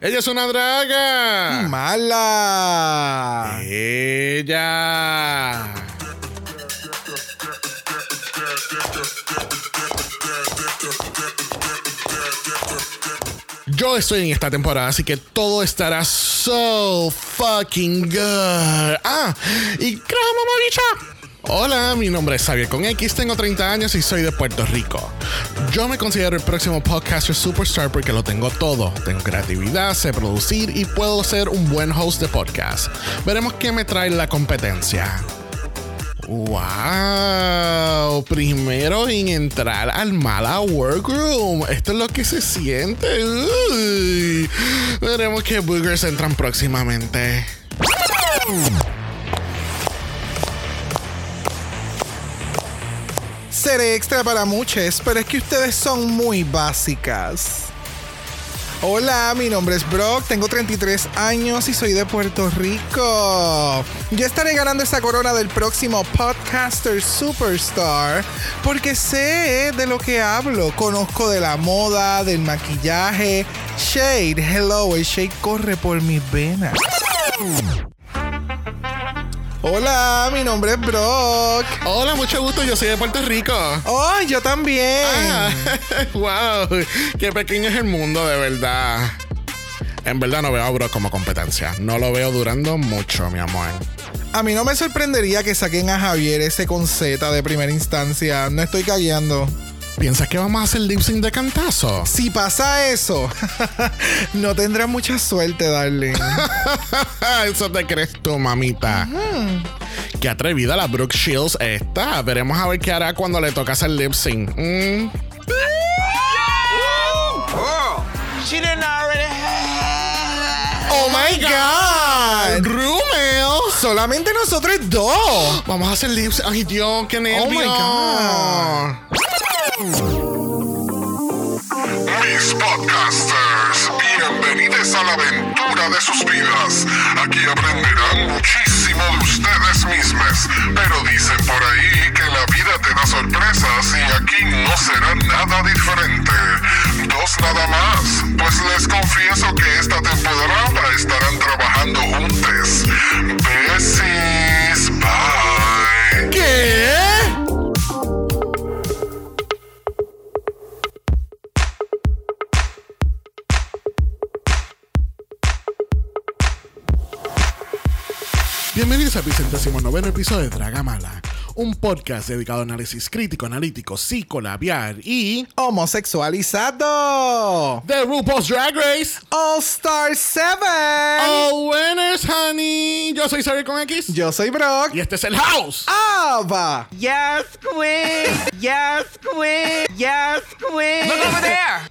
Ella es una draga. Mala. Ella. Yo estoy en esta temporada, así que todo estará so fucking good. Ah, y creo, mamabicha. Hola, mi nombre es Xavier con X, tengo 30 años y soy de Puerto Rico. Yo me considero el próximo podcaster superstar porque lo tengo todo. Tengo creatividad, sé producir y puedo ser un buen host de podcast. Veremos qué me trae la competencia. ¡Wow! Primero en entrar al Mala Workroom. Esto es lo que se siente. Uy. Veremos qué boogers entran próximamente. Seré extra para muchos, pero es que ustedes son muy básicas. Hola, mi nombre es Brock, tengo 33 años y soy de Puerto Rico. Yo estaré ganando esta corona del próximo podcaster superstar porque sé de lo que hablo. Conozco de la moda, del maquillaje. Shade, hello, el shade corre por mis venas. Hola, mi nombre es Brock. Hola, mucho gusto, yo soy de Puerto Rico. Oh, yo también. Ah, wow, qué pequeño es el mundo, de verdad. En verdad no veo a Brock como competencia. No lo veo durando mucho, mi amor. A mí no me sorprendería que saquen a Javier ese con Z de primera instancia. No estoy callando. ¿Piensas que vamos a hacer lip sync de cantazo? Si pasa eso, no tendrás mucha suerte, darling. Eso te crees tú, mamita. Qué atrevida la Brooke Shields está. Veremos a ver qué hará cuando le toca hacer lip sync. Mm. She didn't already ¡Oh my God! Rumel. Solamente nosotros dos. Vamos a hacer lip sync. Ay, Dios, qué nervio. Oh my God. Mis podcasters, bienvenidos a la aventura de sus vidas. Aquí aprenderán muchísimo de ustedes mismos, pero dicen por ahí que la vida te da sorpresas y aquí no será nada diferente. Dos nada más, pues les confieso que esta temporada estarán trabajando juntos. Besis, bye. ¿Qué? Bienvenidos al noveno episodio de Dragamala, un podcast dedicado a análisis crítico, analítico, psicolabial y Homosexualizado. The RuPaul's Drag Race. All Star 7. All winners, honey. Yo soy Xavier con X Yo soy Brock. y este es el House. Ava. Yes, queen. Yes, queen. Yes, queen. Look over there.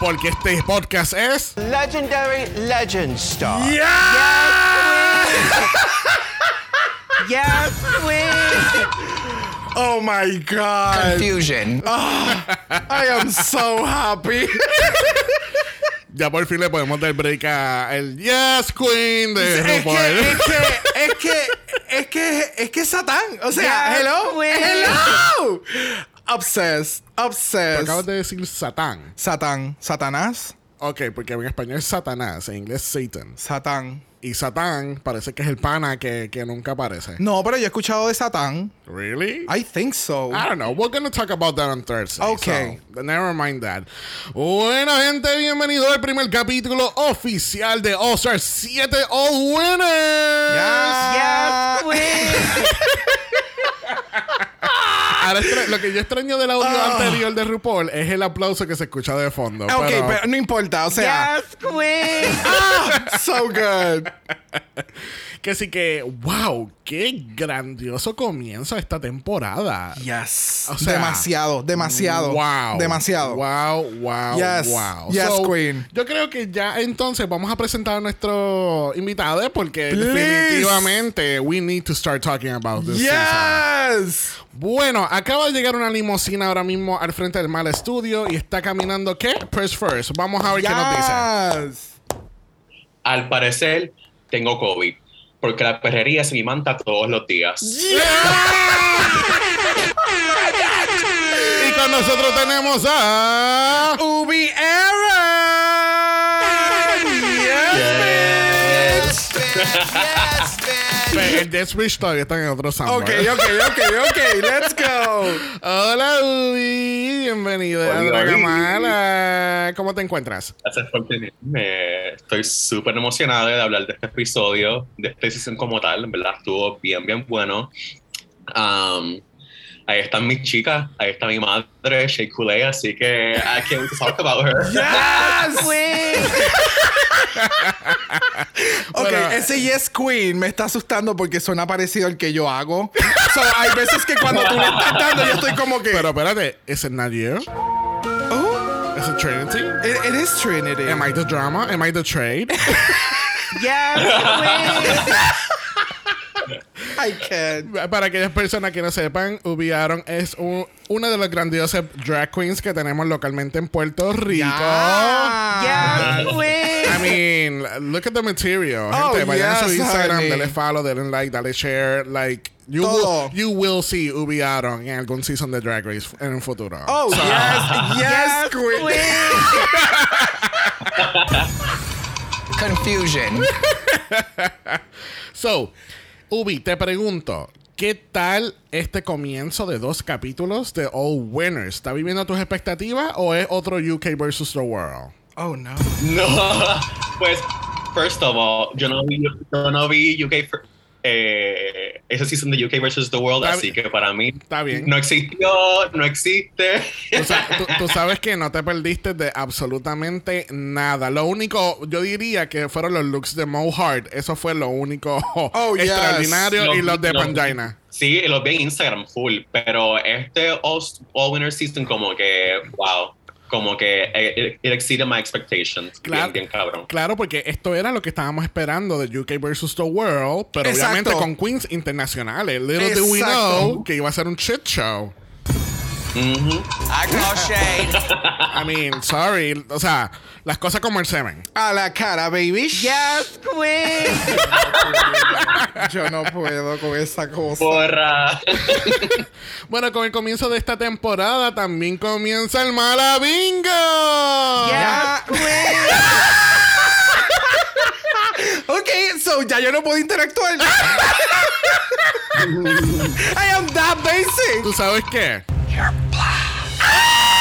Porque este podcast es. Legendary legend star. ¡Yeah! Yes, queen. Oh my God. Confusion. I am so happy. Ya por fin le podemos dar break a el Yes Queen de es, que, RuPaul. es que, es que, es que, es que Satán. O sea, Yes, hello, queen. hello. Obsessed, obsessed. acabas de decir Satán. Satán, Satanás, Ok, porque en español es Satanás, en inglés Satan. Satán. Y Satán parece que es el pana que, que nunca aparece. No, pero yo he escuchado de Satán. Really? I think so. I don't know. We're gonna talk about that on Thursday. Okay. so never mind that. Bueno, gente, bienvenido al primer capítulo oficial de All Star 7 All Winners. Ya. Yes, queen. Ahora lo que yo extraño del audio anterior de RuPaul es el aplauso que se escucha de fondo. Ok, pero- pero no importa, o sea, Yes, queen. so good. Que sí que, wow, qué grandioso comienzo esta temporada. Yes. O sea, demasiado, demasiado. Wow. Demasiado. Wow, wow, Yes. wow. Yes, queen. Yo creo que ya entonces vamos a presentar a nuestro invitado porque Please. definitivamente we need to start talking about this. season. Bueno, acaba de llegar una limusina ahora mismo al frente del mal estudio y está caminando, ¿qué? Press first. Vamos a ver qué nos dice. Al parecer, tengo COVID. Porque la perrería se me manta todos los días. Yeah. y con nosotros tenemos a... Ubi Era. El Death Wish todavía está en otro Ok, somewhere. ok, ok, ok. Let's go. Hola, Ubi. Bienvenido a Dragamala. ¿Cómo te encuentras? Gracias por tenerme. Estoy súper emocionado de hablar de este episodio, de esta season como tal. En verdad, estuvo bien, bien bueno. Um, ahí están mis chicas, ahí está mi madre, Shea Coulee, así que I can't wait to talk about her. Yes. Ok, Bueno. ese Yes Queen me está asustando porque suena parecido al que yo hago. So, hay veces que cuando tú le estás dando, yo estoy como que. Pero espérate, ¿es it not you? Oh, ¿Es it Trinity? it, it is Trinity. Am I the drama? Am I the trade? Yes, I can't. Para aquellas personas que no sepan, Ubi Aaron es un- una de las grandiosas drag queens que tenemos localmente en Puerto Rico. Yeah. Yes, I mean, look at the material. Oh, Gente, vayan a su yes, Instagram, honey. dale follow, dale like, dale share. Like, you Todo. will, you will see Ubi Aaron en algún season de Drag Race en un futuro. Oh, yes, yes, Queen. Confusion. So, Ubi, te pregunto, ¿qué tal este comienzo de dos capítulos de All Winners? ¿Está viviendo tus expectativas o es otro UK versus the World? Oh, no. No, pues, first of all, yo no vi, yo no vi UK, for- eh, esa season de UK versus the World, Está así bien. que para mí Está bien. no existió, no existe. Tú, sa- tú- tú sabes que no te perdiste de absolutamente nada. Lo único, yo diría que fueron los looks de Mo Hart. Eso fue lo único Oh, yes. extraordinario. y los de Pangina. Sí, los vi en Instagram full, pero este All, All Winner Season como que, wow, como que it, it exceeded my expectations. Claro. Bien, bien cabrón. Claro, porque esto era lo que estábamos esperando de UK versus the World, pero Exacto. obviamente con queens internacionales. Little do we Exacto. know que iba a ser un shit show. Ujú. I call shade. I mean, sorry. O sea, las cosas como el semen. A la cara, baby. Yes, queen. Yo no puedo con esa cosa. Porra. Bueno, con el comienzo de esta temporada también comienza el Mala Bingo. Yes, queen. Ok, so ya yo no puedo interactuar. I am that basic. ¿Tú sabes qué? You're blind.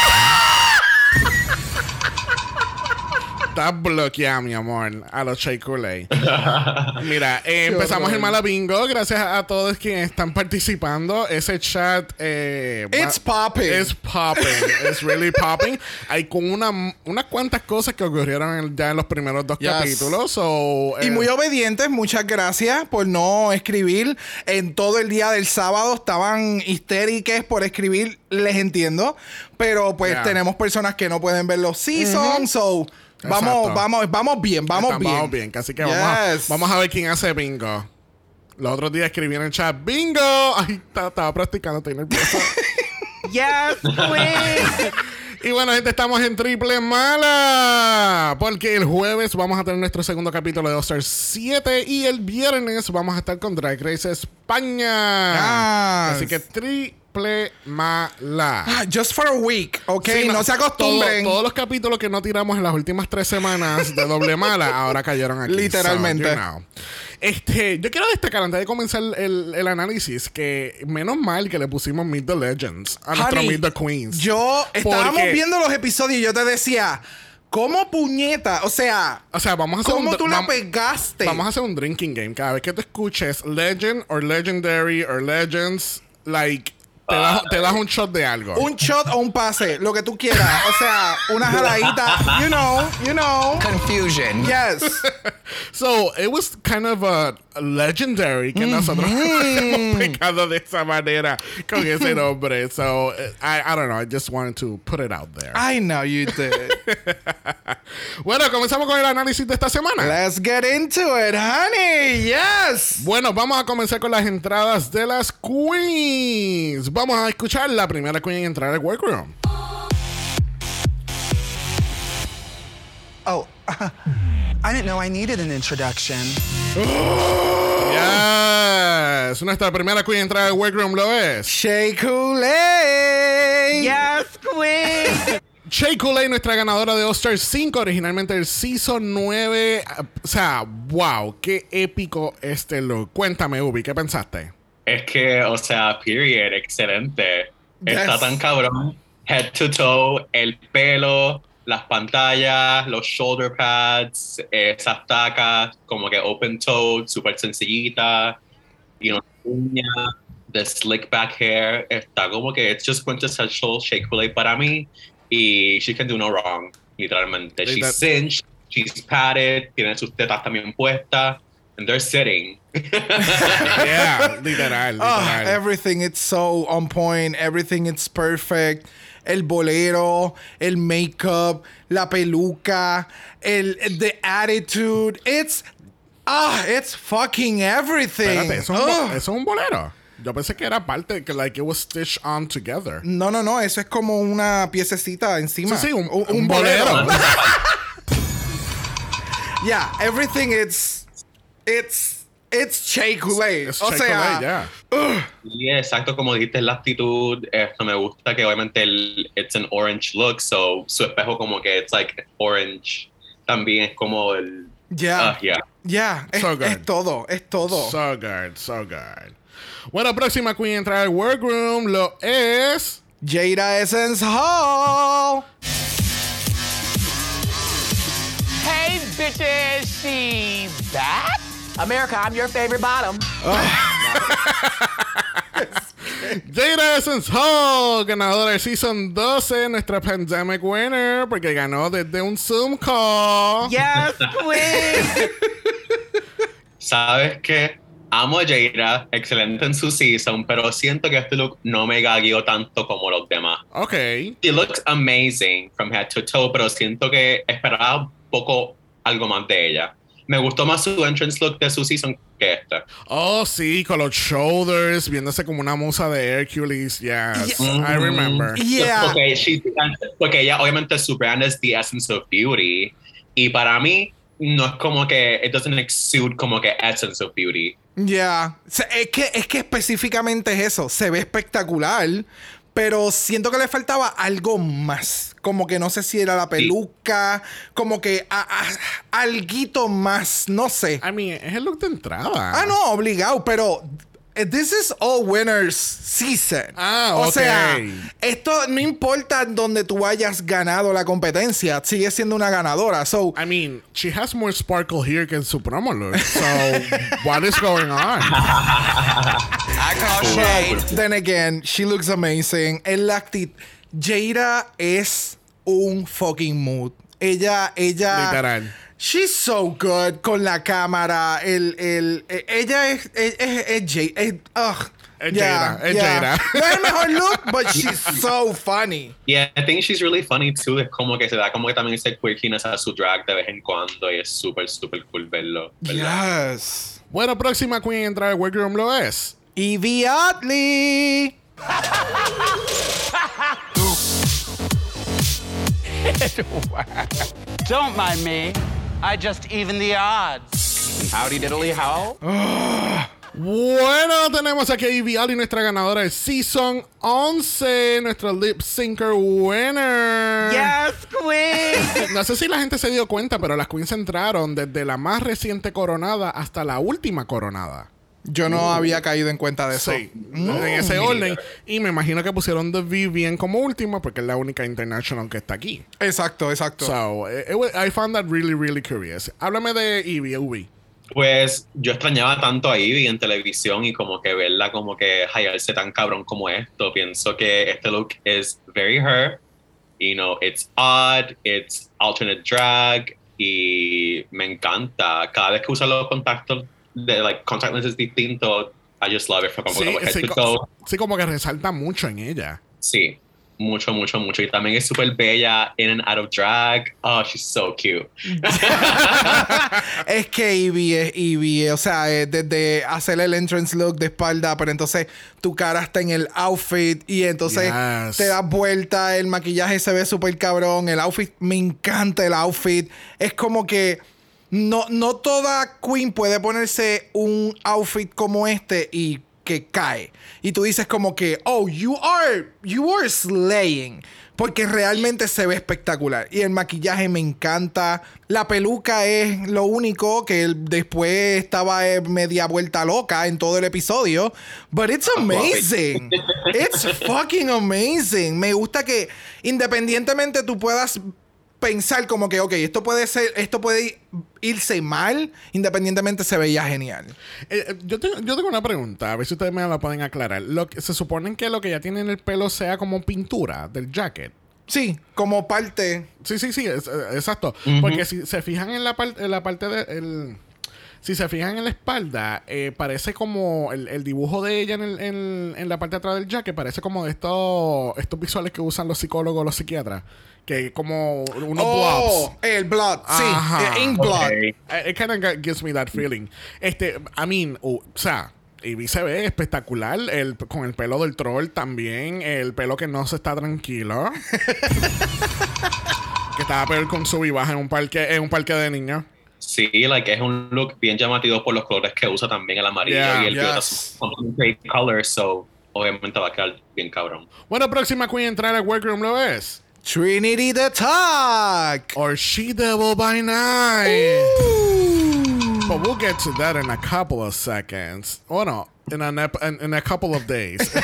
Estás bloqueada, mi amor, a los Coulee. Mira, eh, empezamos el Mala Bingo. Gracias a todos quienes están participando. Ese chat. Eh, It's popping. It's popping. It's really popping. Hay con una, unas cuantas cosas que ocurrieron en- ya en los primeros dos Yes. capítulos. so, Y eh, muy obedientes, muchas gracias por no escribir. En todo el día del sábado estaban histéricas por escribir, les entiendo. Pero pues Yeah. tenemos personas que no pueden ver los seasons, so vamos, vamos, vamos bien, vamos bien. Vamos bien, así que vamos, a, vamos a ver quién hace bingo. Los otros días escribí en el chat, ¡Bingo! Ay, ta- estaba practicando, estoy nervioso. Yes, queen. y bueno, gente, estamos en triple mala. Porque el jueves vamos a tener nuestro segundo capítulo de All-Star 7 y el viernes vamos a estar con Drag Race España. Yes. Así que triple mala. Ah, Just for a week, ok. Sí, no, se acostumbren. todo- todos los capítulos que no tiramos en las últimas tres semanas de doble mala, ahora cayeron aquí. Literalmente. So, you know. Este, yo quiero destacar antes de comenzar el, el análisis que menos mal que le pusimos Meet the Legends a nuestro Meet the Queens. Yo estábamos Porque- viendo los episodios y yo te decía, ¿cómo puñeta? O sea, O sea, vamos a hacer ¿cómo un, tú la pegaste? Vamos a hacer un drinking game. Cada vez que tú escuches Legend or Legendary or Legends, like, te das, te das un shot de algo. Un shot o un pase, lo que tú quieras. O sea, una jaladita. You know, you know. Confusion. Yes. So, it was kind of a legendary que nosotros hemos pecado de esa manera con ese nombre. So, eh, I, I don't know. I just wanted to put it out there. I know you did. Bueno, comenzamos con el análisis de esta semana. Let's get into it, honey. Yes. Bueno, vamos a comenzar con las entradas de las queens. Vamos a escuchar la primera queen en entrar al workroom. Oh, I didn't know I needed an introduction. Yes. Nuestra primera queen en entrar al workroom lo es. Shea Coulee. Yes, queen. Shea Coulee, nuestra ganadora de All-Star 5, originalmente del Season 9. O sea, wow, qué épico este look. Cuéntame, Ubi, ¿qué pensaste? Es que, o sea, period, excelente. Está tan cabrón. Head to toe, el pelo, las pantallas, los shoulder pads, eh, esas tacas, como que open toe, súper sencillita. Y una uña, the slick back hair. Está como que it's just quintessential Shea Coulee para mí. Y she can do no wrong, literalmente. Liter- She's cinched, she's padded, tiene sus tetas también puestas. And they're sitting. Yeah, literal, Ah, literal. everything it's so on point, everything it's perfect. El bolero, el makeup, la peluca, el the attitude. It's ah, it's fucking everything. Espérate, ¿eso es, un eso es un bolero? Yo pensé que era parte, que like it was stitched on together. No, no, no, eso es como una piececita encima. Sí, sí, un, un, un bolero. bolero. yeah, everything it's it's it's Shea Coulee. O sea, yeah. Y exacto, como dijiste, la actitud, esto me gusta que obviamente el, it's an orange look, so su espejo como que it's like orange, también es como el... yeah, ah, yeah. yeah, es, So good. es todo, es todo. So good, so good. Bueno, próxima queen a entrar al workroom lo es. Jada Essence Hall. Hey, bitches, she back? America, I'm your favorite bottom. Jada Essence Hall, ganadora del Season 12, nuestra Pandemic Winner, porque ganó desde un Zoom call. Yes, queen. ¿Sabes qué? Amo a Jaira, excelente en su season, pero siento que este look no me gagueó tanto como los demás. Ok. She looks amazing from head to toe, pero siento que esperaba un poco algo más de ella. Me gustó más su entrance look de su season que esta. Oh, sí, con los shoulders, viéndose como una musa de Hercules. Yes, I remember. Yeah. Porque, she- porque ella, obviamente, su brand es The Essence of Beauty. Y para mí, no es como que. It doesn't exude como que Essence of Beauty. Ya. Se- Es que, es que específicamente es eso. Se ve espectacular. Pero siento que le faltaba algo más. Como que no sé si era la peluca. Como que a, a- alguito más. No sé. I mean, es el look de entrada. Ah, no, obligado. Pero this is all winners season. Ah, O sea, esto no importa donde tú hayas ganado la competencia. Sigue siendo una ganadora. So, I mean, she has more sparkle here que en su promo look. So, what is going on? I call shade. Then again, she looks amazing. El acti- Jada es un fucking mood. Ella, ella. Literal. She's so good con la cámara. El, el, e- ella es, es, es, es Jada. Es, ugh. Es Yeah, Jada, es yeah. Jada. No es el mejor look, but she's so funny. Yeah, I think she's really funny too. Es como que se da como que también ese quirkiness a su drag de vez en cuando y es súper, súper cool verlo. ¿verdad? Yes. Bueno, próxima queen entrar al workroom lo es. Evie Oddly. Don't mind me. I just even the odds. Howdy diddly how? Bueno, tenemos aquí a Ivy Ali, nuestra ganadora del Season 11, nuestra lip syncer winner. Yes, queen. No sé si la gente se dio cuenta, pero las queens entraron desde la más reciente coronada hasta la última coronada. Yo no había caído en cuenta de eso. Sí, en ese orden. Y me imagino que pusieron The Vivian como última porque es la única international que está aquí. Exacto, exacto. So, it- it was- I found that really, really curious. Háblame de Ivy, Ubi. Pues yo extrañaba tanto a Ivy en televisión y como que verla como que hallarse tan cabrón como esto. Pienso que este look is very her. You know, it's odd, it's alternate drag y me encanta. Cada vez que usa los contactos de like contact lenses distintos, I just love it from Sí, head sí, co- sí, como que resalta mucho en ella. Sí, mucho, mucho, mucho. Y también es súper bella in and out of drag. Oh, she's so cute. es que Ivy es Ivy. O sea, desde hacer el entrance look de espalda, pero entonces tu cara está en el outfit y entonces Yes. te das vuelta, el maquillaje se ve súper cabrón, el outfit, me encanta el outfit. Es como que no, no toda queen puede ponerse un outfit como este y que cae. Y tú dices como que, oh, you are, you are slaying. porque realmente se ve espectacular. Y el maquillaje me encanta. La peluca es lo único que después estaba eh, media vuelta loca en todo el episodio. But it's amazing. It's fucking amazing. Me gusta que independientemente tú puedas pensar como que, ok, esto puede ser, esto puede irse mal, independientemente se veía genial. Eh, eh, yo, tengo, yo tengo una pregunta, a ver si ustedes me la pueden aclarar. Lo que, se supone que lo que ya tiene en el pelo sea como pintura del jacket. Sí, como parte. Sí, sí, sí, es- eh, exacto. Porque si se fijan en la, parte en la parte de... el- si se fijan en la espalda, eh, parece como el, el dibujo de ella en, el- en- en la parte de atrás del jacket, parece como de estos, estos visuales que usan los psicólogos, los psiquiatras, que como unos Oh, blobs. el blood, sí, Ajá. el ink blood. Ok. Eh, It kind of gives me that feeling. Este, I mean, uh, o sea, y se ve espectacular el, con el pelo del troll también, el pelo que no se está tranquilo. que estaba peor con su vivaja en un parque, en un parque de niños. Sí, like, es un look bien llamativo por los colores que usa también el amarillo Yeah, y el violeta yes. great colors, so obviamente va a quedar bien cabrón. Bueno, próxima queen a entrar al workroom lo es. Trinity the Talk. Or She Devil by Night. But we'll get to that in a couple of seconds. Oh no, in, an ep- in, in a couple of days.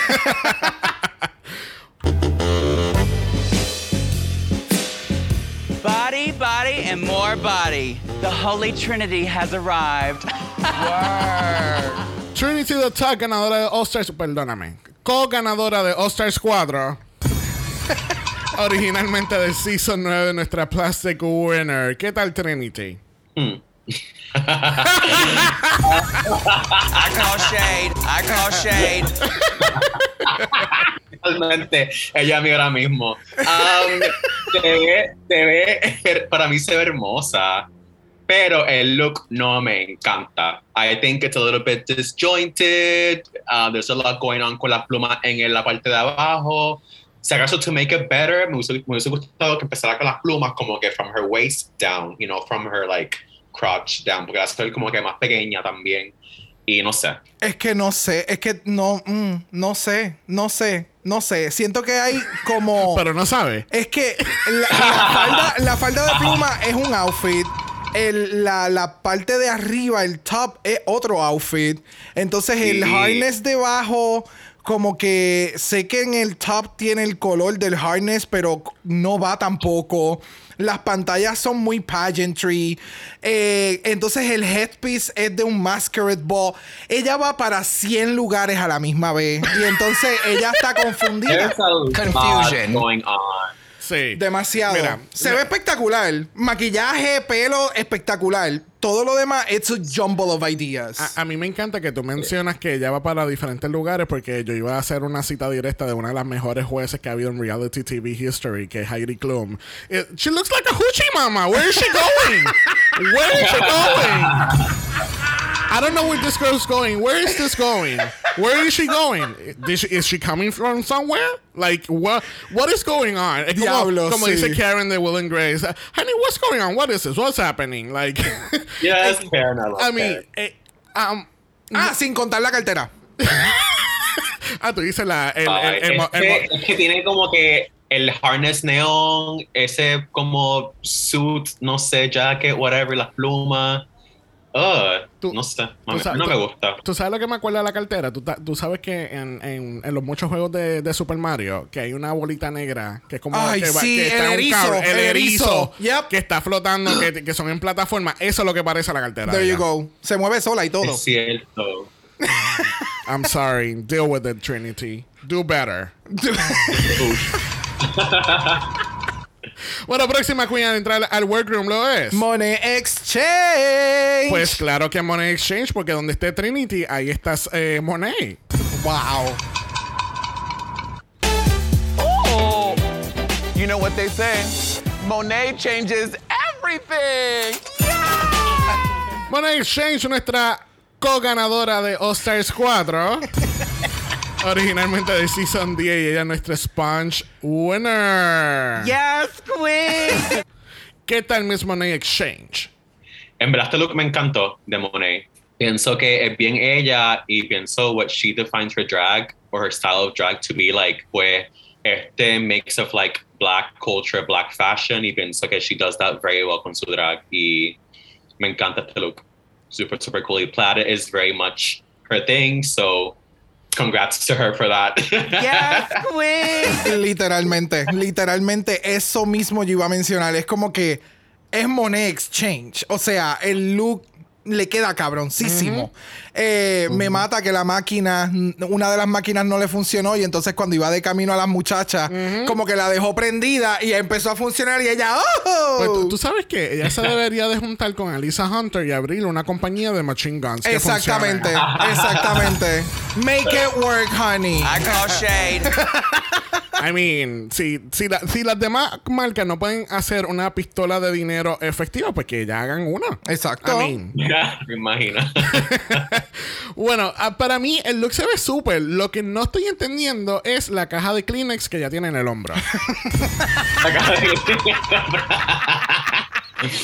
Body, body, and more body. The Holy Trinity has arrived. Word. Trinity the Talk, ganadora de All Stars, perdóname, co-ganadora de All Stars 4. Originalmente del Season 9 de nuestra Plastic Winner. ¿Qué tal Trinity? I call shade. I call shade. Realmente, ella a mí ahora mismo. Um, se ve, se ve, para mí se ve hermosa, pero el look no me encanta. I think it's a little bit disjointed. Uh, there's a lot going on con las plumas en la parte de abajo. Si acaso, to make it better, me hubiese, me hubiese gustado que empezara con las plumas como que from her waist down, you know, from her like crotch down, porque la hace como que más pequeña también. Y no sé. Es que no sé, es que no, mm, no sé, no sé, no sé. Siento que hay como. Pero no sabe. Es que la, la falda, la falda de pluma es un outfit. El- la, la parte de arriba, el top, es otro outfit. Entonces el Sí. harness debajo, como que sé que en el top tiene el color del harness, pero no va tampoco. Las pantallas son muy pageantry. Eh, entonces el headpiece es de un masquerade ball. Ella va para 100 lugares a la misma vez. Y entonces ella está confundida. Confusion. going on. Sí. Demasiado. Mira, Se ve espectacular. Maquillaje, pelo, espectacular. Todo lo demás, it's a jumble of ideas. A, a mí me encanta que tú mencionas que ella va para diferentes lugares porque yo iba a hacer una cita directa de una de las mejores jueces que ha habido en reality TV history, que es Heidi Klum. Eh, she looks like a hoochie mama. Where is she going? Where is she going? I don't know where this girl's going. Where is this going? Where is she going? Did she- is she coming from somewhere? Like what? What is going on? Es como, Diablo, como sí. dice Karen de Will and Grace. Honey, what's going on? What is this? What's happening? Like, Yes, Karen, I love I mean, Karen. eh, um, ah, sin contar la cartera. Ah, tú dices la. El, Ay, el- el es, que, es que tiene como que el harness neon, ese como suit, no sé, jacket, whatever, las plumas. Tú- no sé, tú no, sa- no me gusta. ¿Tú sabes lo que me acuerda de la cartera? Tú, tú sabes que en, en- en los muchos juegos de, de Super Mario, que hay una bolita negra que es como. Ay, que sí, que está el un erizo, cable, el el erizo. erizo. Yep. Que está flotando, que, que son en plataforma. Eso es lo que parece la cartera. There you go. Se mueve sola y todo. Es cierto. I'm sorry. Deal with it, Trinity. Do better. Bueno, próxima queen a entrar al workroom lo es. Money Exchange. Pues claro que Money Exchange, porque donde esté Trinity, ahí estás eh, Monet. wow. Oh, you know what they say? Monet changes everything. Money Exchange, nuestra co-ganadora de All Stars 4. Originalmente de Season 10 y ella es nuestra Sponge Winner. Yes, queen. ¿Qué tal Miss Money Exchange? En verdad, este look me encantó de Monet. Pienso que es bien ella y pienso what she defines her drag or her style of drag to be like, pues este mix of like black culture, black fashion y pienso que she does that very well con su drag y me encanta este look. Super, super cool. Y plaid is very much her thing, so congrats to her for that. Yes, queen. Literalmente, literalmente eso mismo yo iba a mencionar. Es como que es Monet Exchange. O sea, el look le queda cabroncísimo. Eh, Me mata que la máquina, una de las máquinas no le funcionó y entonces cuando iba de camino a las muchachas, como que la dejó prendida y empezó a funcionar y ella, ¡oh! Pues tú, tú sabes que ella se debería de juntar con Elisa Hunter y abrir una compañía de machine guns. que Exactamente, funcione. exactamente. Make it work, honey. I call shade. I mean, si, si, la- si las demás marcas no pueden hacer una pistola de dinero efectiva, pues que ya hagan una. Exacto. I mean, me imagino. bueno, ah, para mí el look se ve súper. Lo que no estoy entendiendo es la caja de Kleenex que ya tiene en el hombro.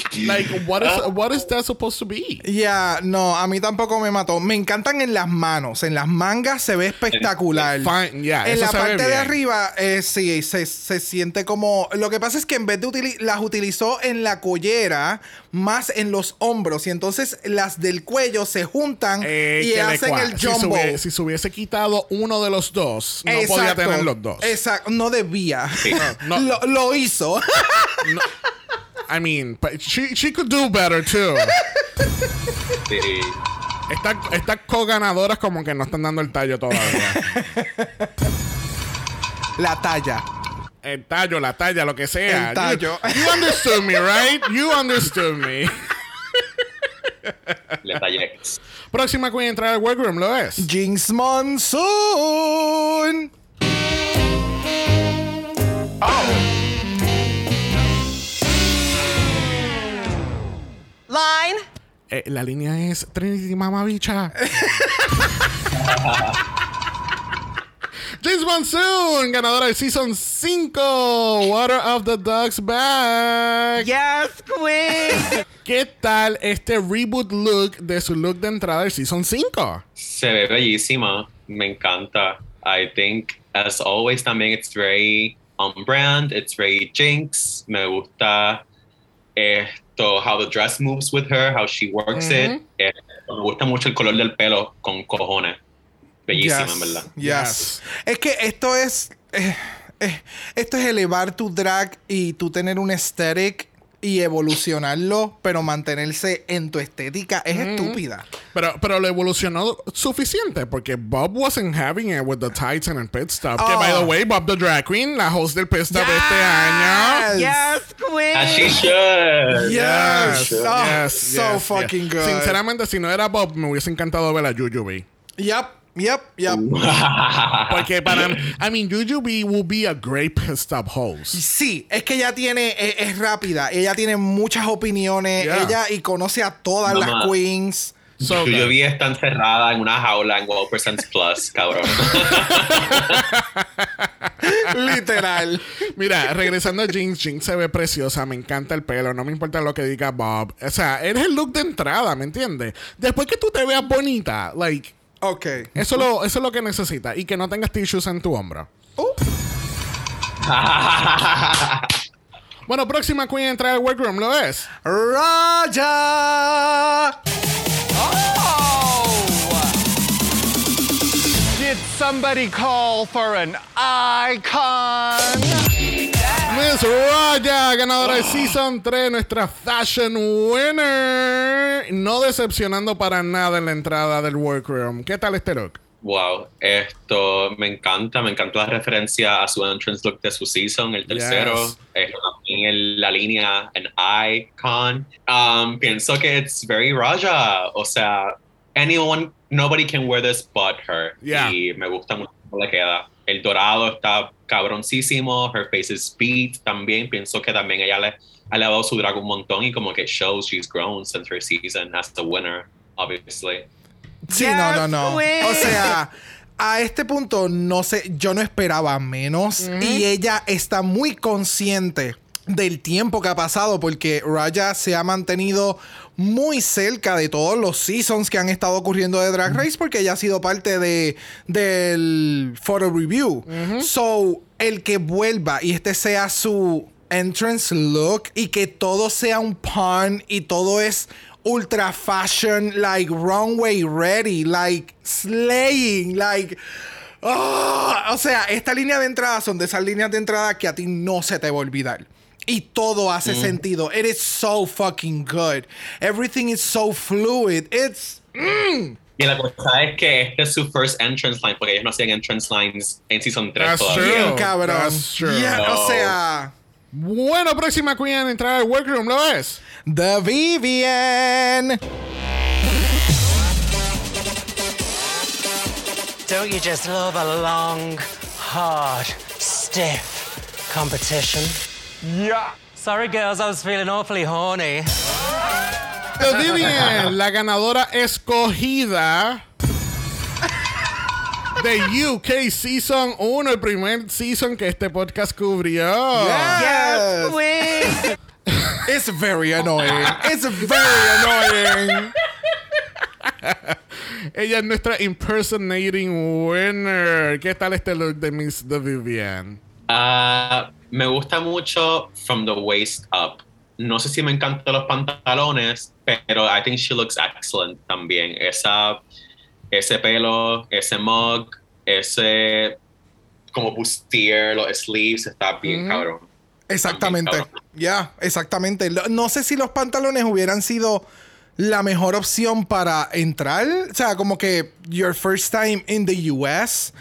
like, what is, what is that supposed to be? Ya, no, a mí tampoco me mató. Me encantan en las manos, en las mangas se ve espectacular. Fine, yeah, en la parte de arriba, eh, sí, se, se siente como. Lo que pasa es que en vez de utili- las utilizó en la collera, más en los hombros, y entonces las del cuello se juntan Eh, y hacen el jumbo. si se hubiese quitado uno de los dos, no podía tener los dos. Exacto, no debía. No, lo, lo hizo. I mean, but she, she could do better too. Sí. Estas co-ganadoras como que no están dando el tallo todavía. la talla. El tallo, la talla, lo que sea. El tallo. You, you understood me, right? You understood me. Le tallé. Próxima queen a entrar al workroom, ¿lo es? Jinx Monsoon. Line. Eh, la línea es Trinity Mamabicha. James Monsoon, ganadora del Season 5. Water of the Duck's Back. Yes, queen. ¿Qué tal este reboot look de su look de entrada del Season 5? Se ve bellísima. Me encanta. I think, as always, también it's very on brand. It's very Jinx. Me gusta esto, how the dress moves with her, how she works it. Eh, me gusta mucho el color del pelo con cojones. Bellísima, Yes, en verdad. yes. Yes. Es que esto es. eh, eh, esto es elevar tu drag y tú tener un aesthetic y evolucionarlo, pero mantenerse en tu estética es estúpida. Pero, pero lo evolucionó suficiente porque Bob wasn't having it with the tights and pit stop. Que, Oh. by the way, Bob the Drag Queen, la host del pit stop este año. Yes, queen. As she should. Yes. Oh, yes, so yes, fucking good. Sinceramente, si no era Bob, me hubiese encantado ver a Jujubee. Yep, yep, yep. Porque para mí, I mean, Jujubee will be a great stop host. Sí, es que ella tiene, es, es rápida, ella tiene muchas opiniones, Yeah. ella y conoce a todas Mamá. las queens. So vi está encerrada en una jaula en Wow Percent Plus, cabrón. Literal. Mira, regresando a Jinx, Jinx se ve preciosa, me encanta el pelo, no me importa lo que diga Bob. O sea, eres el look de entrada, ¿me entiendes? Después que tú te veas bonita, like, Ok. eso, lo, eso es lo que necesitas y que no tengas tissues en tu hombro. Bueno, próxima queen a entrar al workroom, ¿lo es? Raya. Oh! Did somebody call for an icon? Miss Raya, ganadora de Season 3, nuestra Fashion Winner. No decepcionando para nada en la entrada del workroom. ¿Qué tal este look? Wow, esto me encanta, me encantó la referencia a su entrance look de su season, el tercero. Yes. También en la línea en icon. Um, pienso que it's very Raja, o sea, anyone, nobody can wear this but her. Yeah. Y me gusta mucho cómo le queda. El dorado está cabroncísimo, her face is beat también. Pienso que también ella le ha elevado su drag un montón y como que shows she's grown since her season as the winner, obviously. Sí, no, no, no. O sea, a este punto no sé, yo no esperaba menos y ella está muy consciente del tiempo que ha pasado porque Raya se ha mantenido muy cerca de todos los seasons que han estado ocurriendo de Drag Race porque ella ha sido parte de del photo review. So, el que vuelva y este sea su entrance look y que todo sea un pun y todo es ultra fashion like runway ready like slaying like Ah, o sea, esta línea de entrada son de esas líneas de entrada que a ti no se te va a olvidar. Y todo hace sentido. It is so fucking good. Everything is so fluid. It's. mm, Y la cosa es que este es su first entrance line, porque ellos no hacían entrance lines en Season 3 That's todavía. true. cabrón. That's true. Yeah, O No. sea. Bueno, próxima queen en entrar al workroom, ¿lo es? The Vivian. Don't you just love a long, hard, stiff competition? Yeah. Sorry, girls, I was feeling awfully horny. The Vivian, la ganadora escogida de UK Season 1, el primer season que este podcast cubrió. Yes. It's very annoying. It's very annoying. Ella es nuestra impersonating winner. ¿Qué tal este look de Miss The Vivian? Ah, me gusta mucho from the waist up. No sé si me encantan los pantalones, pero I think she looks excellent también. Esa, ese pelo, ese mug, ese como bustier, los sleeves, está bien cabrón. Exactamente. Ya, exactamente. Lo- No sé si los pantalones hubieran sido la mejor opción para entrar. O sea, como que your first time in the US.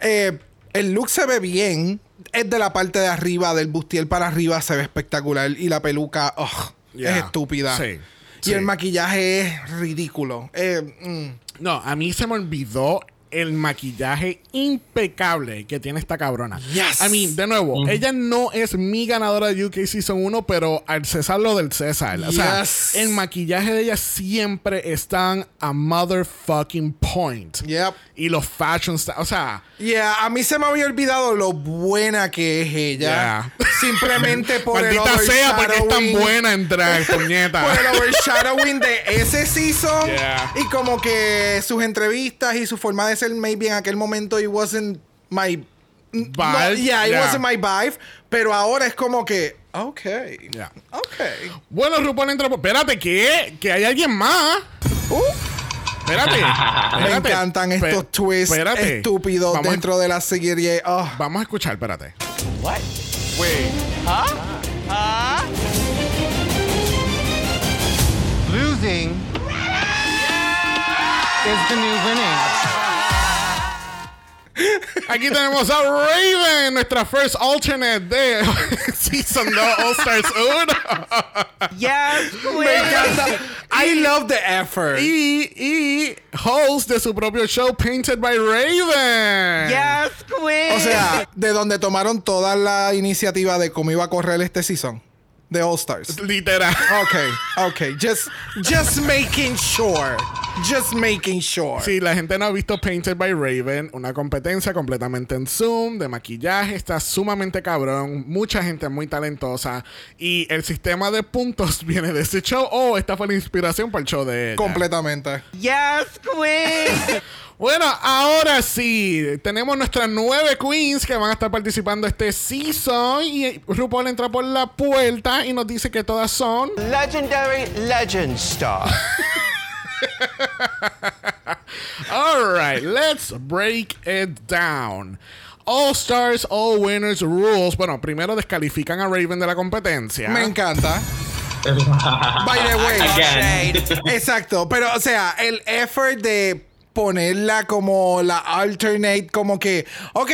Eh, el look se ve bien. Es de la parte de arriba, del bustier para arriba, se ve espectacular. Y la peluca, Yeah. es estúpida. Sí, Y sí. el maquillaje es ridículo. Eh, mm. No, a mí se me olvidó el maquillaje impecable que tiene esta cabrona. Yes. I mean, de nuevo, ella no es mi ganadora de UK Season 1, pero al César lo del César. O sea, Yes. el maquillaje de ella siempre están a motherfucking point. Yep. Y los fashion o sea, Yeah, a mí se me había olvidado lo buena que es ella. Yeah. Simplemente por el sea porque es tan buena en drag, puñeta. por el overshadowing de ese season Yeah. y como que sus entrevistas y su forma de ser maybe en aquel momento it wasn't my Vibe, No, yeah, it yeah. wasn't my vibe pero ahora es como que okay Yeah. okay Bueno, RuPaul entra por... Espérate, ¿qué? Que hay alguien más. Uh, Espérate. me espérate. encantan Espe- estos twists espérate. estúpidos Vamos a- dentro de la serie oh. Vamos a escuchar, espérate. What? Wait. Huh? Losing is the new winning. Aquí tenemos a Raven, nuestra first alternate de Season 2 All Stars 1. Yes, me encanta I love the effort y, y host de su propio show Painted by Raven. Yes, queen. o sea de donde tomaron toda la iniciativa de cómo iba a correr este season de All Stars Literal. Okay, okay. Just, just making sure. Just making sure. Si la gente no ha visto Painted by Raven, una competencia completamente en Zoom, de maquillaje, está sumamente cabrón, mucha gente muy talentosa y el sistema de puntos viene de ese show o esta fue la inspiración para el show de ella. Completamente. yes, queen. Bueno, ahora sí, tenemos nuestras nueve queens que van a estar participando este season y RuPaul entra por la puerta y nos dice que todas son Legendary legend star. All right, let's break it down. All Stars, All Winners Rules. Bueno, primero descalifican a Raven de la competencia. Me encanta. By the way. Again. Exacto. Pero, o sea, el effort de ponerla como la alternate, como que, ok,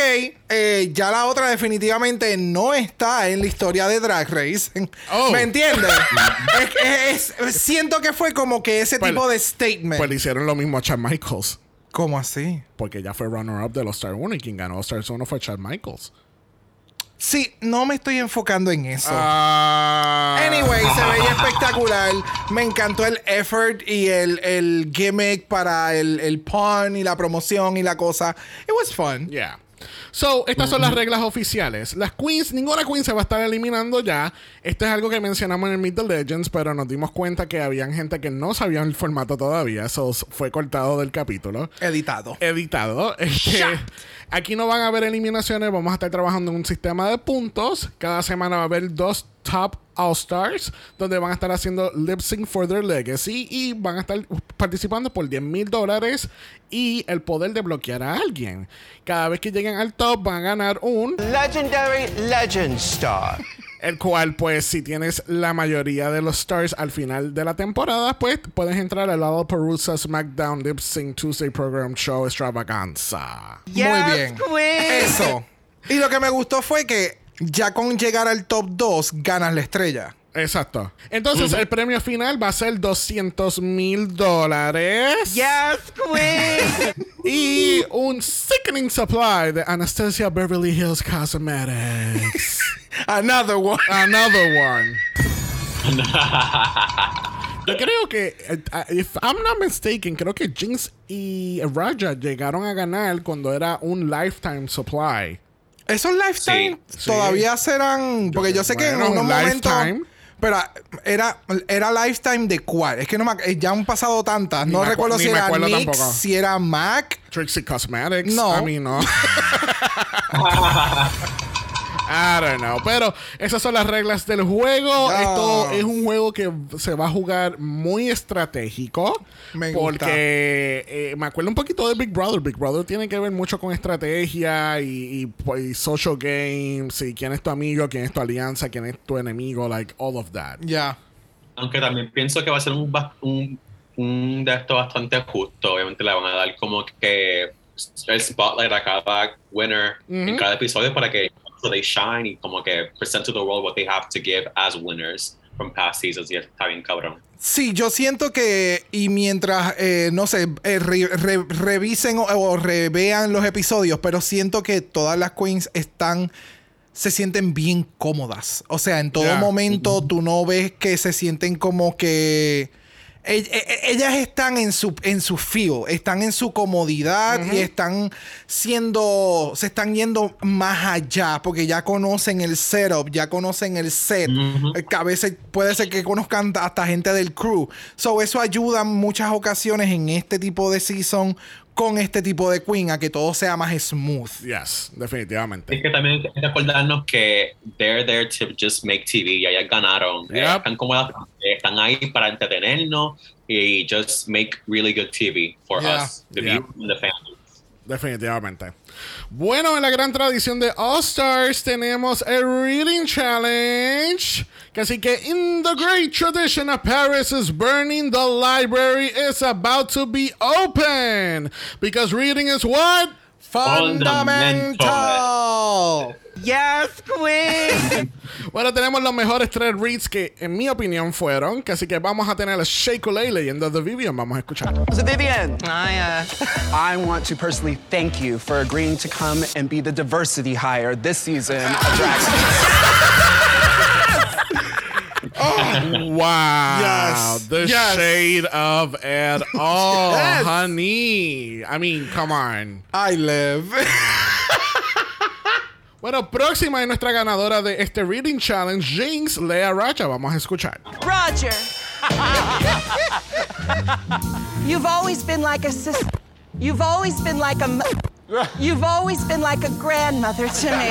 eh, ya la otra definitivamente no está en la historia de Drag Race. Oh. ¿Me entiendes? es, es- es- siento que fue como que ese Pues- tipo de statement. Pues le hicieron lo mismo a Chad Michaels. ¿Cómo así? Porque ella fue runner-up de los Star 1 y quien ganó All Stars 1 fue Chad Michaels. Sí, no me estoy enfocando en eso. Ah. Anyway, se veía espectacular. Me encantó el effort y el, el gimmick para el, el pun y la promoción y la cosa. It was fun. Yeah. So, estas son las reglas oficiales. Las queens, ninguna queen se va a estar eliminando ya. Esto es algo que mencionamos en el Meet the Legends, pero nos dimos cuenta que habían gente que no sabía el formato todavía. Eso fue cortado del capítulo. Editado. Editado. Este, aquí no van a haber eliminaciones. Vamos a estar trabajando en un sistema de puntos. Cada semana va a haber dos top All Stars, donde van a estar haciendo lip sync for their legacy y van a estar participando por 10 mil dólares y el poder de bloquear a alguien. Cada vez que lleguen al top van a ganar un Legendary Legend Star. el cual, pues, si tienes la mayoría de los stars al final de la temporada, pues puedes entrar al lado Perusa SmackDown Lip Sync Tuesday Program Show Extravaganza. Muy bien. Eso. Y lo que me gustó fue que ya con llegar al top 2 ganas la estrella. Exacto. Entonces, el premio final va a ser 200 mil dólares. Yes, queen. Y un sickening supply de Anastasia Beverly Hills Cosmetics. Another one. Another one. Yo creo que, eh, if I'm not mistaken, creo que Jinx y Raja llegaron a ganar cuando era un lifetime supply. Esos lifetime Sí. todavía serán. Porque yo sé que en unos momentos. lifetime. Pero era, era lifetime de cuál. Es que no me, ac- ya han pasado tantas. No recuerdo si era tampoco. si era Mac. Trixie Cosmetics. No. I mean, no. I don't know. Pero esas son las reglas del juego. Yes. Esto es un juego que se va a jugar muy estratégico. Me porque eh, me acuerdo un poquito de Big Brother. Big Brother tiene que ver mucho con estrategia y, y, pues, y social games. Y quién es tu amigo, quién es tu alianza, quién es tu enemigo. Like all of that. Ya. Aunque también pienso que va a ser un, un, un de esto bastante justo. Obviamente le van a dar como que el spotlight a cada winner en cada episodio para que so they shine y como que present to the world what they have to give as winners from past seasons. Y está bien cabrón. Sí, yo siento que, y mientras, eh, no sé, eh, re- re- revisen o, o revean los episodios, pero siento que todas las queens están, se sienten bien cómodas. O sea, en todo momento tú no ves que se sienten como que... e- e- Ellas están en su, en su feel, están en su comodidad y están siendo, se están yendo más allá porque ya conocen el setup, ya conocen el set. Eh, que a veces puede ser que conozcan hasta gente del crew. So, eso ayuda en muchas ocasiones en este tipo de season con este tipo de queen a que todo sea más smooth. Yes, definitivamente. Es que también hay que recordarnos que they're there to just make TV. Ya ellas ganaron. Yep. Eh, Están cómodas. Están ahí para entretenernos y just make really good TV for Yeah. us, the Yeah. viewers and the fans. Definitivamente. Bueno, en la gran tradición de All Stars tenemos el Reading Challenge. Que Así que, in the great tradition of Paris is burning, the library is about to be open. Because reading is what? Fundamental. yes, queen. Bueno, tenemos los mejores tres reads que, en mi opinión, fueron. Que así que vamos a tener a Shake leyendo The Vivian. Vamos a escuchar. So Vivian, I, uh, I want to personally thank you for agreeing to come and be the diversity hire this season of Drag Oh, wow. Yes. The Yes. shade of it all, Yes. honey. I mean, come on. I live. Bueno, próxima es nuestra ganadora de este Reading Challenge, Jinx Lea Racha. Vamos a escuchar. Roger. You've always been like a sister. You've always been like a. mo- You've always been like a grandmother to me.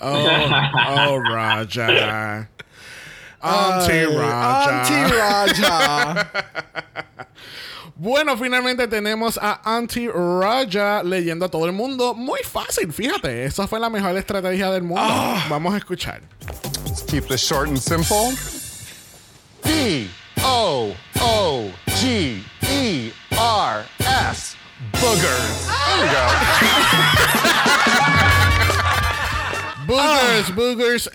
Oh, Raja. Auntie Raja. Auntie Raja. Bueno, finalmente tenemos a Auntie Raja leyendo a todo el mundo. Muy fácil, fíjate. Esa fue la mejor estrategia del mundo. Vamos a escuchar. Keep this short and simple. B O O G E R S. Boogers. There we go. Boogers, boogers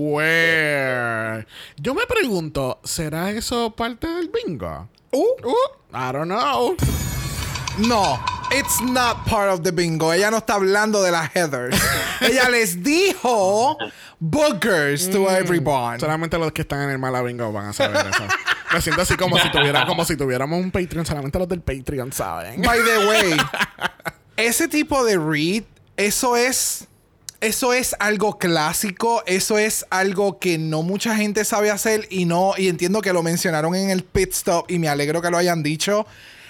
everywhere. Yo me pregunto, ¿será eso parte del bingo? Uh, Uh, I don't know. no, it's not part of the bingo. Ella no está hablando de las Heathers. Ella les dijo boogers to everyone. Solamente los que están en el mala bingo van a saber eso. Me siento así como si tuviera, como si tuviéramos un Patreon, solamente los del Patreon, ¿saben? By the way, ese tipo de read, eso es. Eso es algo clásico, eso es algo que no mucha gente sabe hacer y no, y entiendo que lo mencionaron en el pit stop y me alegro que lo hayan dicho.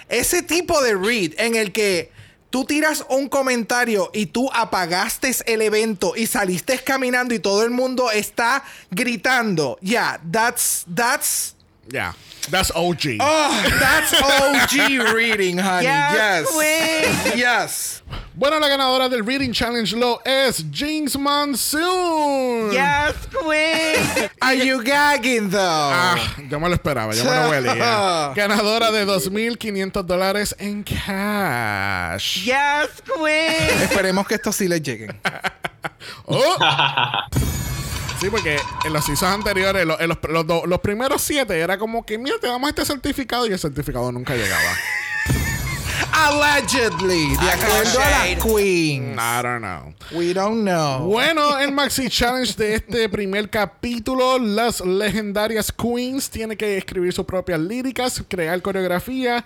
Ese tipo de read en el que tú tiras un comentario y tú apagaste el evento y saliste caminando y todo el mundo está gritando. Yeah, that's that's Yeah, that's OG. oh, that's OG reading, honey. Yes, Yes. Yes. Bueno, la ganadora del Reading Challenge lo es Jinx Monsoon. Yes, queen. Are you gagging though? Ah, yo me lo esperaba, yo me lo huelía. Ganadora de 2.500 dólares en cash. Yes, queen. Esperemos que estos sí les lleguen. Oh. Sí, porque en los seasons anteriores, los, los do- los primeros siete, era como que, mira, te damos este certificado y el certificado nunca llegaba. Allegedly, de acuerdo a la. Queen. I don't know. We don't know. Bueno, el Maxi Challenge de este primer capítulo, las legendarias Queens tienen que escribir sus propias líricas, crear coreografía,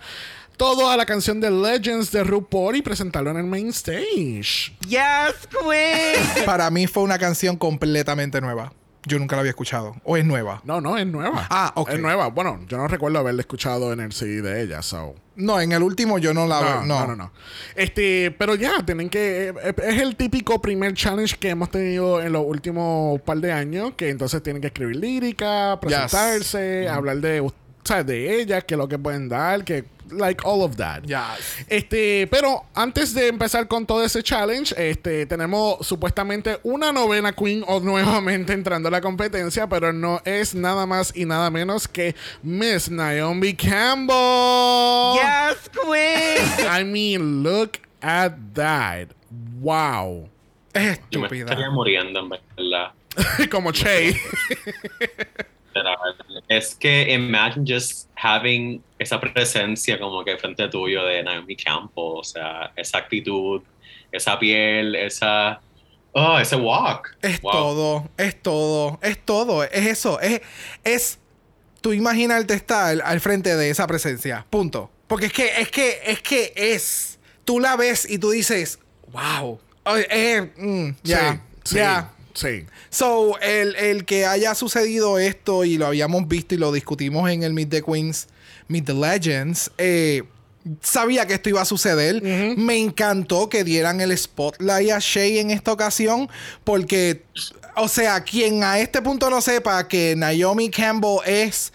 todo a la canción de Legends de RuPaul y presentarlo en el main stage. Yes, queen. Para mí fue una canción completamente nueva. Yo nunca la había escuchado. ¿O es nueva? No, no, es nueva. Ah, ok. Es nueva. Bueno, yo no recuerdo haberla escuchado en el CD de ella, so. No, en el último yo no la No, veo. no, no, no. Este, pero ya, tienen que. eh, Es el típico primer challenge que hemos tenido en los últimos par de años. Que entonces tienen que escribir lírica, presentarse, hablar de, o sea, de ellas, que es lo que pueden dar, que. Like all of that. Yes. Este, pero antes de empezar con todo ese challenge, este, tenemos supuestamente una novena queen o nuevamente entrando a la competencia, pero no es nada más y nada menos que Miss Naomi Campbell. Yes, queen. I mean, look at that. Wow. Es Yo me estúpida. estaría muriendo, en verdad. Como Che. Literal. Es que imagine just having esa presencia como que frente tuyo de Naomi Campbell, o sea, esa actitud, esa piel, esa... Oh, ese walk. Es Wow. todo, es todo, es todo. Es eso. Es, es tú imaginarte estar al frente de esa presencia. Punto. Porque es que, es que, es que es. Tú la ves y tú dices, wow. Ay, eh, mm, ya, Sí. ya. Sí. So, el, el que haya sucedido esto y lo habíamos visto y lo discutimos en el Meet the Queens, Meet the Legends, eh, sabía que esto iba a suceder. Me encantó que dieran el spotlight a Shay en esta ocasión porque, o sea, quien a este punto no sepa que Naomi Campbell es...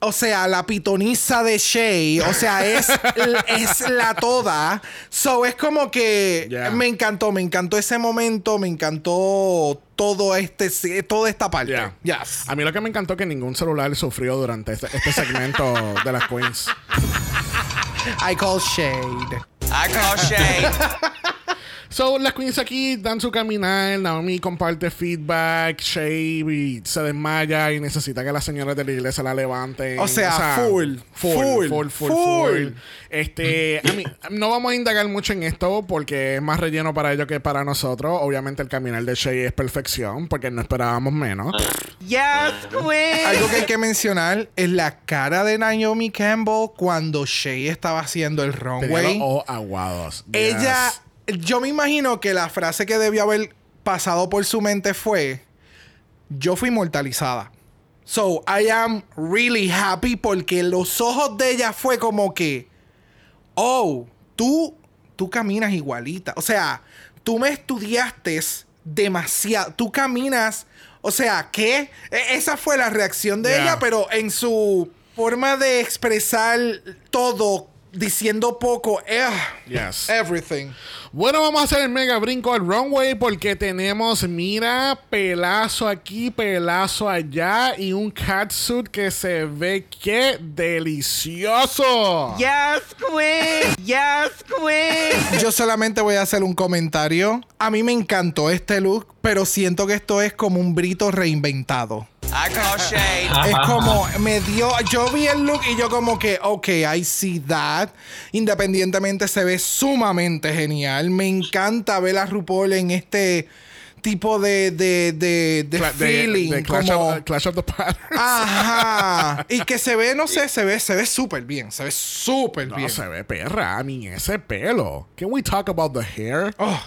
O sea, la pitoniza de Shay, o sea, es, es la toda. So, es como que Yeah. me encantó, me encantó ese momento, me encantó todo este, toda esta parte. Yeah. Yes. A mí lo que me encantó que ningún celular sufrió durante este, este segmento de las queens. I call shade. I call shade. So, las queens aquí dan su caminar. Naomi comparte feedback. Shay se desmaya y necesita que las señoras de la iglesia la levanten. O sea, full, full, full, full, full, full. full. Este, a mí, no vamos a indagar mucho en esto porque es más relleno para ellos que para nosotros. Obviamente, el caminar de Shay es perfección porque no esperábamos menos. Yes, queen. Algo que hay que mencionar es la cara de Naomi Campbell cuando Shay estaba haciendo el Tenía runway. los ojos aguados. Ella. Yo me imagino que la frase que debió haber pasado por su mente fue: Yo fui inmortalizada. So I am really happy porque los ojos de ella fue como que, oh, tú, tú caminas igualita. O sea, tú me estudiaste demasiado. Tú caminas. O sea, ¿qué? E- Esa fue la reacción de Yeah. ella, pero en su forma de expresar todo, diciendo poco, eh, Yes. everything. Bueno, vamos a hacer el mega brinco al runway porque tenemos, mira, pelazo aquí, pelazo allá y un catsuit que se ve que delicioso. Yes, queen. Yes, queen. Yo solamente voy a hacer un comentario. A mí me encantó este look, pero siento que esto es como un brito reinventado. I. Es como, me dio, yo vi el look y yo como que, ok, I see that. Independientemente se ve sumamente genial. Me encanta ver a RuPaul en este tipo de, de, de, de Cla- de- feeling. de Clash, como- of, Clash of the Patterns. Ajá. Y que se ve, no sé, se ve, se ve súper bien. Se ve súper No, bien. se ve perra. I mean, ese pelo. Can we talk about the hair? Oh,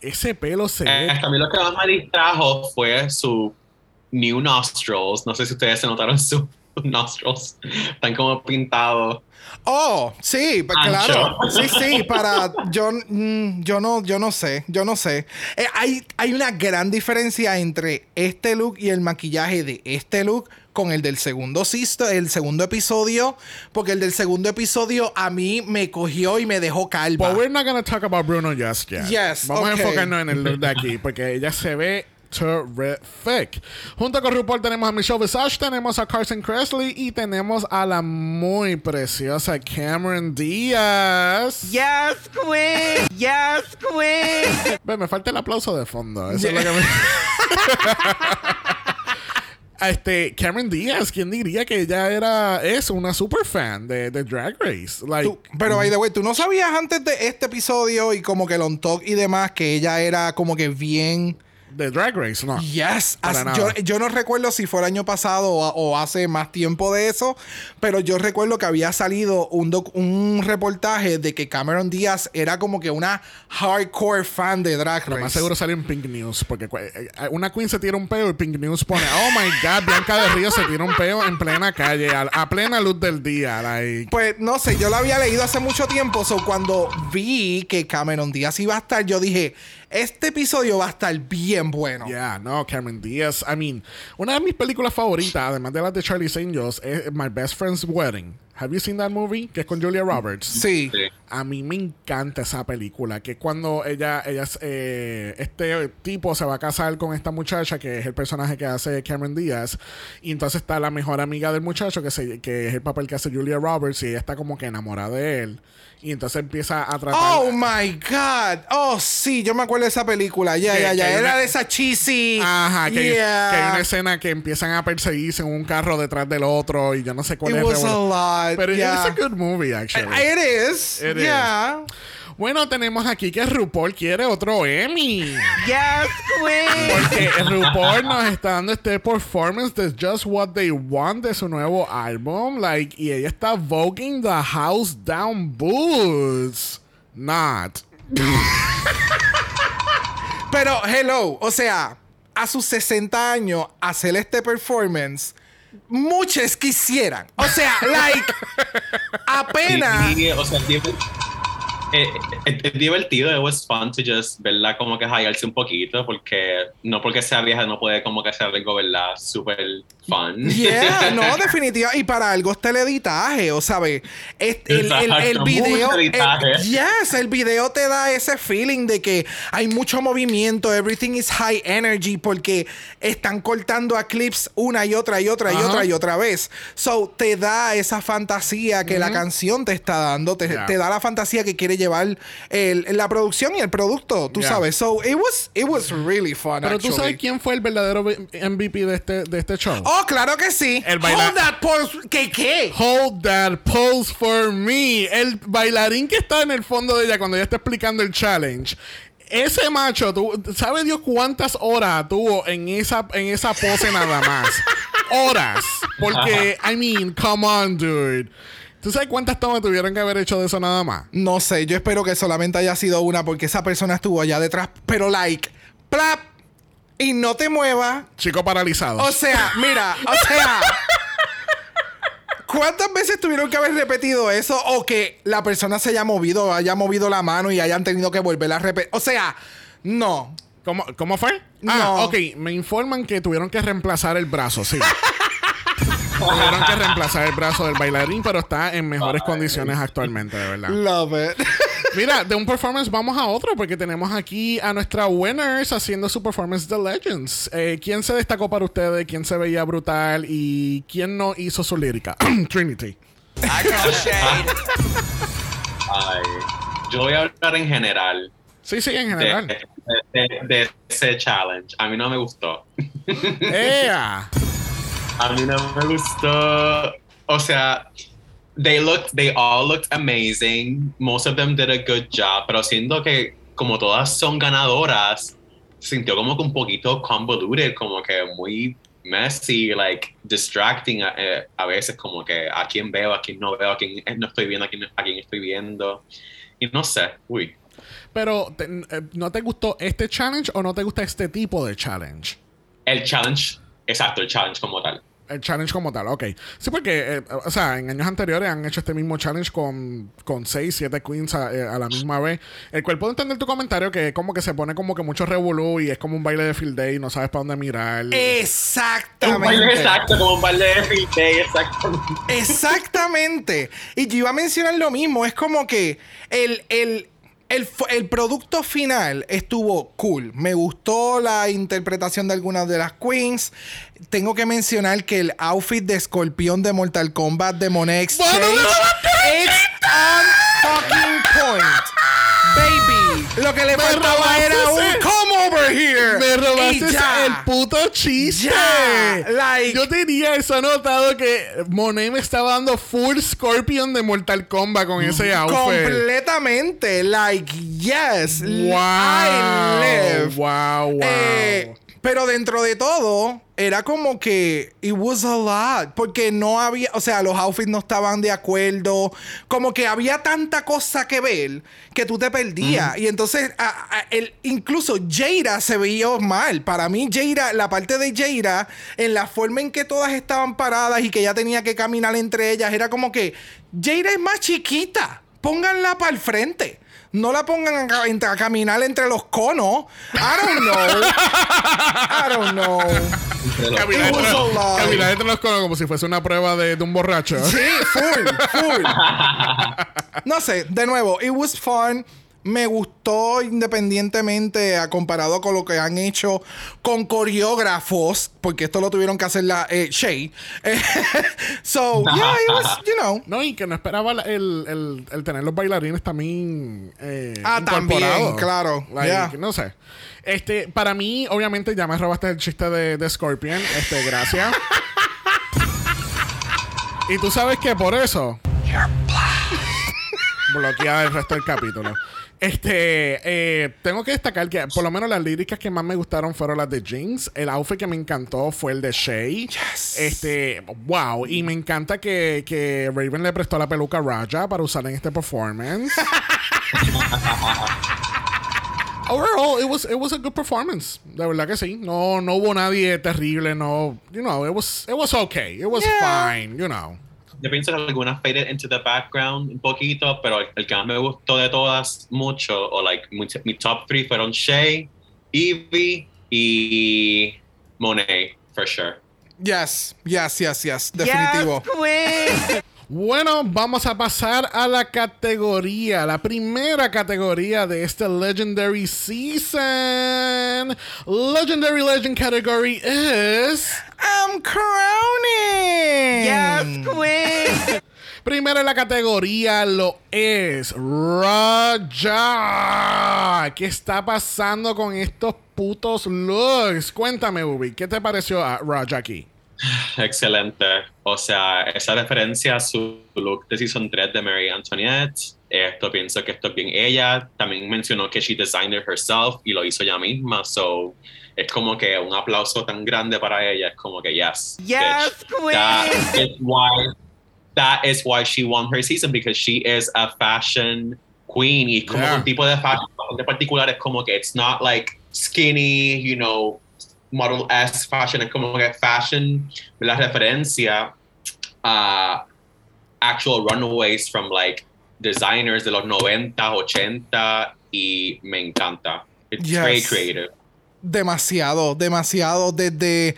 Ese pelo se Eh, ve. a mí lo que más me distrajo fue su new nostrils. No sé si ustedes se notaron sus nostrils. Están como pintados. Oh, sí, pues Ancho. claro. Sí, sí, para yo mm, yo no yo no sé, yo no sé. Eh, hay hay una gran diferencia entre este look y el maquillaje de este look con el del segundo sisto, el segundo episodio, porque el del segundo episodio a mí me cogió y me dejó calva. But we're not gonna talk about Bruno just yet. Yes, Vamos okay. a enfocarnos en el look de aquí, porque ella se ve terrific. Junto con RuPaul tenemos a Michelle Visage, tenemos a Carson Kressley y tenemos a la muy preciosa Cameron Díaz. Yes, queen. Yes, queen. Ve, me falta el aplauso de fondo. Eso es lo que me... Este, Cameron Díaz, ¿quién diría que ella era, es una super fan de, de Drag Race? Like, Tú- pero, by the way, ¿tú no sabías antes de este episodio y como que el on talk y demás que ella era como que bien... de Drag Race, no. Yes. As- nada. yo, yo no recuerdo si fue el año pasado o, o hace más tiempo de eso, pero yo recuerdo que había salido un, doc- un reportaje de que Cameron Díaz era como que una hardcore fan de Drag Race. Lo más seguro salió en Pink News, porque cu- eh, una queen se tira un peo y Pink News pone, oh my god, Bianca de Río se tira un peo en plena calle, a, a plena luz del día. Like, Pues no sé, yo lo había leído hace mucho tiempo, so cuando vi que Cameron Díaz iba a estar, yo dije, este episodio va a estar bien bueno. yeah, no, Cameron Díaz. I mean, una de mis películas favoritas, además de las de Charlie's Angels, es My Best Friend's Wedding. Have you seen that movie? Que es con Julia Roberts. Sí. Sí. A mí me encanta esa película, que es cuando ella, ella eh, este tipo se va a casar con esta muchacha, que es el personaje que hace Cameron Díaz, y entonces está la mejor amiga del muchacho, que, se, que es el papel que hace Julia Roberts, y ella está como que enamorada de él, y entonces empieza a tratar... Oh my God. Oh, sí, yo me acuerdo de esa película. Ya, ya, ya. hay Era una- de esa cheesy. Ajá, que, Yeah. que hay una escena que empiezan a perseguirse en un carro detrás del otro, y yo no sé cuál It es. was a lot. Pero yeah. it's a good movie, actually. It is. It yeah. Bueno, tenemos aquí que RuPaul quiere otro Emmy. Yes, queen. Porque RuPaul nos está dando este performance de Just What They Want de su nuevo álbum. Like, y ella está voguing the house down boots. Not. Pero, hello, o sea, a sus 60 años, hacer este performance, muchos quisieran. O sea, like, apenas. O sea, eh, eh, es divertido, it was fun to just, ¿verdad? Como que hallarse un poquito, porque no porque sea vieja no puede como que hacer algo, ¿verdad? Súper fun. Yeah, no, definitiva. Y para algo está el editaje, o sabes, el, el, el, el video. yes, el video te da ese feeling de que hay mucho movimiento, everything is high energy, porque están cortando a clips una y otra y otra y Ajá. otra y otra vez. So te da esa fantasía que la canción te está dando, te, Yeah. te da la fantasía que quiere llevar el- la producción y el producto, tú Yeah. sabes. So it was, it was really fun. Pero tú sabes quién fue el verdadero MVP de este, de este show. Oh, claro que sí. El Hold that pose. ¿Qué qué? Hold that pose for me. El bailarín que está en el fondo de ella cuando ella está explicando el challenge. Ese macho, tú, ¿sabe Dios cuántas horas tuvo en esa, en esa pose nada más? Horas. Porque, I mean, come on, dude. ¿Tú sabes cuántas tomas tuvieron que haber hecho de eso nada más? No sé, yo espero que solamente haya sido una porque esa persona estuvo allá detrás, pero like, plap, y no te muevas. Chico paralizado. O sea, mira, o sea, ¿cuántas veces tuvieron que haber repetido eso o que la persona se haya movido, haya movido la mano y hayan tenido que volver a repetir? O sea, no. ¿Cómo, ¿Cómo fue? No. Ah, ok. Me informan que tuvieron que reemplazar el brazo, sí. tuvieron que reemplazar el brazo del bailarín, pero está en mejores condiciones actualmente, de verdad. Love it. Mira, de un performance vamos a otro, porque tenemos aquí a nuestra winners haciendo su performance de Legends. Eh, ¿Quién se destacó para ustedes? ¿Quién se veía brutal? ¿Y quién no hizo su lírica? Trinity. Ay, yo voy a hablar en general Sí, sí, en de, general. de- de- de ese challenge. A mí no me gustó. ¡Ea! A mí no me gustó. O sea, they looked, they all looked amazing. Most of them did a good job. Pero siento que como todas son ganadoras, sintió como que un poquito convoluted, como que muy messy, like distracting a, eh, a veces, como que a quién veo, a quién no veo, a quién no estoy viendo, a quién, a quién estoy viendo. Y no sé, uy. Pero, te- eh, ¿no te gustó este challenge o no te gusta este tipo de challenge? El challenge, exacto, el challenge como tal. El challenge como tal, ok. Sí, porque, eh, o sea, en años anteriores han hecho este mismo challenge con, con 6, 7 queens a, eh, a la misma vez. El cual puedo entender tu comentario que como que se pone como que mucho revolú y es como un baile de field day y no sabes para dónde mirar. Un baile Exactamente. exacto, como un baile de field day, exacto. Exactamente. Y yo iba a mencionar lo mismo. Es como que el, el, el, el producto final estuvo cool. Me gustó la interpretación de algunas de las queens. Tengo que mencionar que el outfit de escorpión de Mortal Kombat de Monet Exchange it's on fucking point. Baby, lo que le faltaba era un ese- come over here. Me robaste el puto chiste. Ya, like- Yo tenía eso anotado que Monet me estaba dando full Scorpion de Mortal Kombat con ese outfit. Completamente. Like, yes. Wow. I live. Wow, wow. Eh, pero dentro de todo, era como que it was a lot. Porque no había, o sea, los outfits no estaban de acuerdo. Como que había tanta cosa que ver que tú te perdías. Y entonces, a- a- el, incluso Jaira se veía mal. Para mí, Jaira, la parte de Jaira, en la forma en que todas estaban paradas y que ella tenía que caminar entre ellas, era como que Jaira es más chiquita. Pónganla para el frente. No la pongan a, a caminar entre los conos. I don't know. I don't know. Caminar It was entre, a los- lie. caminar entre los conos como si fuese una prueba de, de un borracho. Sí, full, full. No sé, de nuevo, it was fun. Me gustó independientemente a comparado con lo que han hecho con coreógrafos, porque esto lo tuvieron que hacer la eh, Shay. So, yeah, it was, you know. No, y que no esperaba el, el, el tener los bailarines también eh, Ah, también, claro, Like, yeah. No sé. Este, para mí, obviamente, ya me robaste el chiste de, de Scorpion. Este, gracias. y tú sabes que por eso. bloqueada el resto del capítulo. Este, eh, tengo que destacar que por lo menos las líricas que más me gustaron fueron las de Jinx. El outfit que me encantó fue el de Shay. Este, wow. Y me encanta que, que Raven le prestó la peluca a Raja para usar en este performance. Overall, it was, it was a good performance. De verdad que sí. No, no hubo nadie terrible. No, you know, it was, it was okay. It was Yeah. fine, you know. Yo pienso que algunas faded into the background un poquito, pero el, el que más me gustó de todas mucho, o like mi, mi top three fueron Shay, Evie y Monet, for sure. Yes, yes, yes, yes. Definitivo. Yes. Bueno, vamos a pasar a la categoría, la primera categoría de este Legendary Season. Legendary Legend category is. I'm crowning. yes, queen. Primera en la categoría lo es Raja. ¿Qué está pasando con estos putos looks? Cuéntame, Ubi, ¿qué te pareció a Raja aquí? Excelente. O sea, esa referencia a su look de Season 3 de Mary Antoinette, esto pienso que esto es bien ella. También mencionó que she designed it herself y lo hizo ella misma. So, es como que un aplauso tan grande para ella. Es como que, yes. Yes, bitch. queen. That is why, that is why she won her season because she is a fashion queen. Y como Yeah. un tipo de fashion bastante particular. Es como que it's not like skinny, you know, Model S fashion, es como que fashion, la referencia a actual runaways from like designers de los 90, 80 y me encanta. It's Yes. very creative. Demasiado, demasiado. Desde,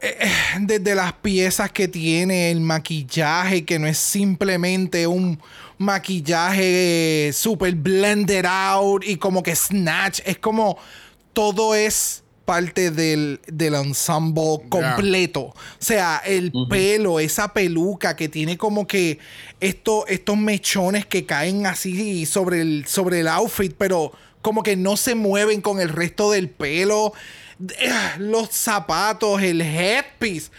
eh, desde las piezas que tiene, el maquillaje, que no es simplemente un maquillaje super blended out y como que snatch. Es como todo es parte del, del ensemble completo. O sea, el pelo, esa peluca que tiene como que esto, estos mechones que caen así sobre el, sobre el outfit, pero como que no se mueven con el resto del pelo. Eh, Los zapatos, el headpiece.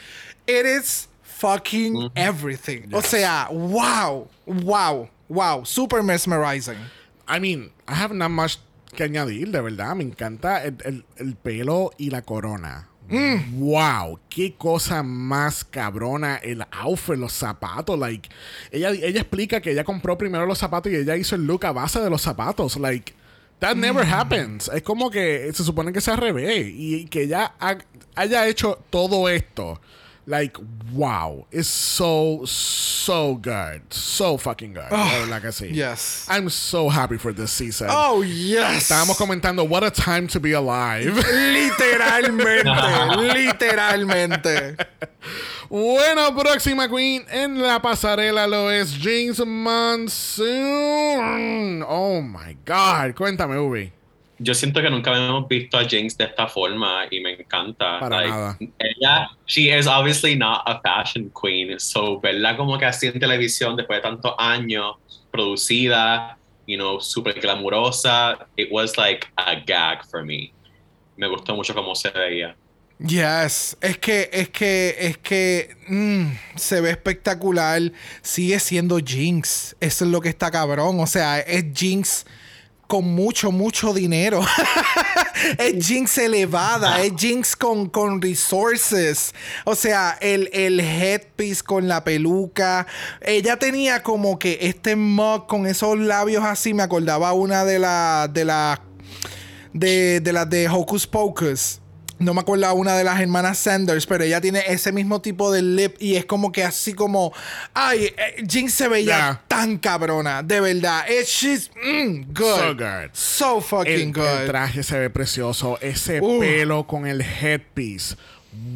It is fucking everything. O sea, wow, wow, wow. Super mesmerizing. I mean, I have not much que añadir, de verdad. Me encanta el, el- el pelo y la corona. Mm. Wow, qué cosa más cabrona el outfit, los zapatos, like ella, ella explica que ella compró primero los zapatos y ella hizo el look a base de los zapatos, like that never Mm. happens. Es como que se supone que sea al revés y que ella ha- haya hecho todo esto. Like, wow, it's so, so good. So fucking good. de verdad que sí. yes. I'm so happy for this season. Oh, yes. Estábamos comentando, what a time to be alive. Literalmente, literalmente. bueno, próxima queen en la pasarela lo es James Monsoon. Oh my God. Cuéntame, Ubi. Yo siento que nunca habíamos visto a Jinx de esta forma y me encanta. Para Like, nada. Ella, she is obviously not a fashion queen, so verla como que así en televisión después de tantos años, producida, you know, super glamurosa, it was like a gag for me. Me gustó mucho cómo se veía. Yes, es que, es que, es que mm, se ve espectacular. Sigue siendo Jinx. Eso es lo que está cabrón. O sea, es Jinx con mucho, mucho dinero. es Jinx elevada. Es Jinx con, con resources. O sea, el, el headpiece con la peluca. Ella tenía como que este mug con esos labios así. Me acordaba una de las de las de, de las de Hocus Pocus. No me acuerdo una de las hermanas Sanders, pero ella tiene ese mismo tipo de lip y es como que así como. Ay, eh, Jinx se veía Yeah. tan cabrona, de verdad. It's, she's mm, good. So good. So fucking El, el good. traje se ve precioso. Ese Uh. pelo con el headpiece.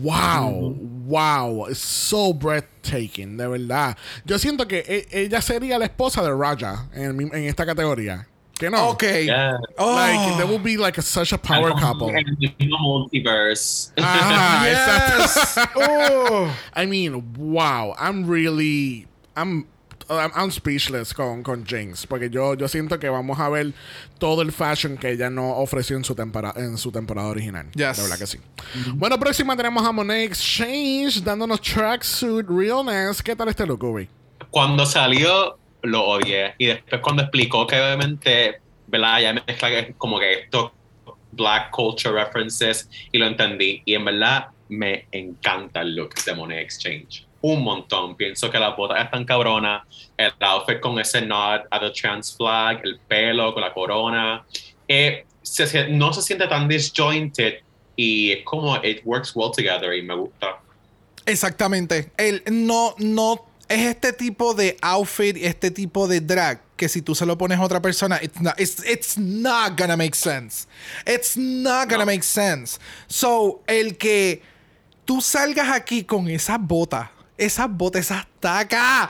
Wow, wow, it's so breathtaking, de verdad. Yo siento que e- ella sería la esposa de Raja en, en esta categoría. ¿Que no? Ok. Yeah. Oh. Like, they would be like a, such a power couple. Multiverse. Yes. Oh. I mean, wow, I'm really, I'm, I'm, I'm speechless con, con Jinx, porque yo, yo siento que vamos a ver todo el fashion que ella no ofreció en su, tempora- en su temporada original. Yes. De verdad que sí. Bueno, próxima tenemos a Monet Exchange dándonos tracksuit realness. ¿Qué tal este look, Ubi? cuando salió lo odié. Y después cuando explicó que obviamente verdad ya mezcla como que esto black culture references y lo entendí. Y en verdad me encanta el look de Monet Exchange. Un montón. Pienso que las botas están cabronas. El outfit con ese nod a the trans flag el pelo con la corona. Eh, se- no se siente tan disjointed y es como it works well together y me gusta. Exactamente. El, no, no. Es este tipo de outfit, este tipo de drag que si tú se lo pones a otra persona, it's not, it's, it's not gonna make sense. It's not gonna make sense. So, el que tú salgas aquí con esas botas, esas botas, esas tacas.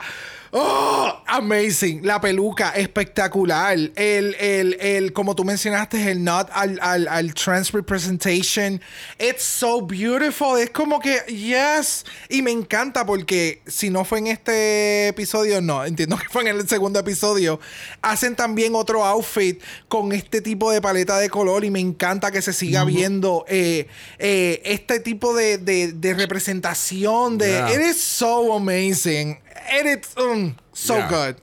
¡Oh! Amazing. La peluca, espectacular. El, el, el, como tú mencionaste, el nod al, al, al trans representation. It's so beautiful. Es como que, yes. Y me encanta porque si no fue en este episodio, no, entiendo que fue en el segundo episodio. Hacen también otro outfit con este tipo de paleta de color y me encanta que se siga viendo eh, eh, este tipo de, de, de representación. De, Yeah. It is so amazing. Is um, so Yeah. good.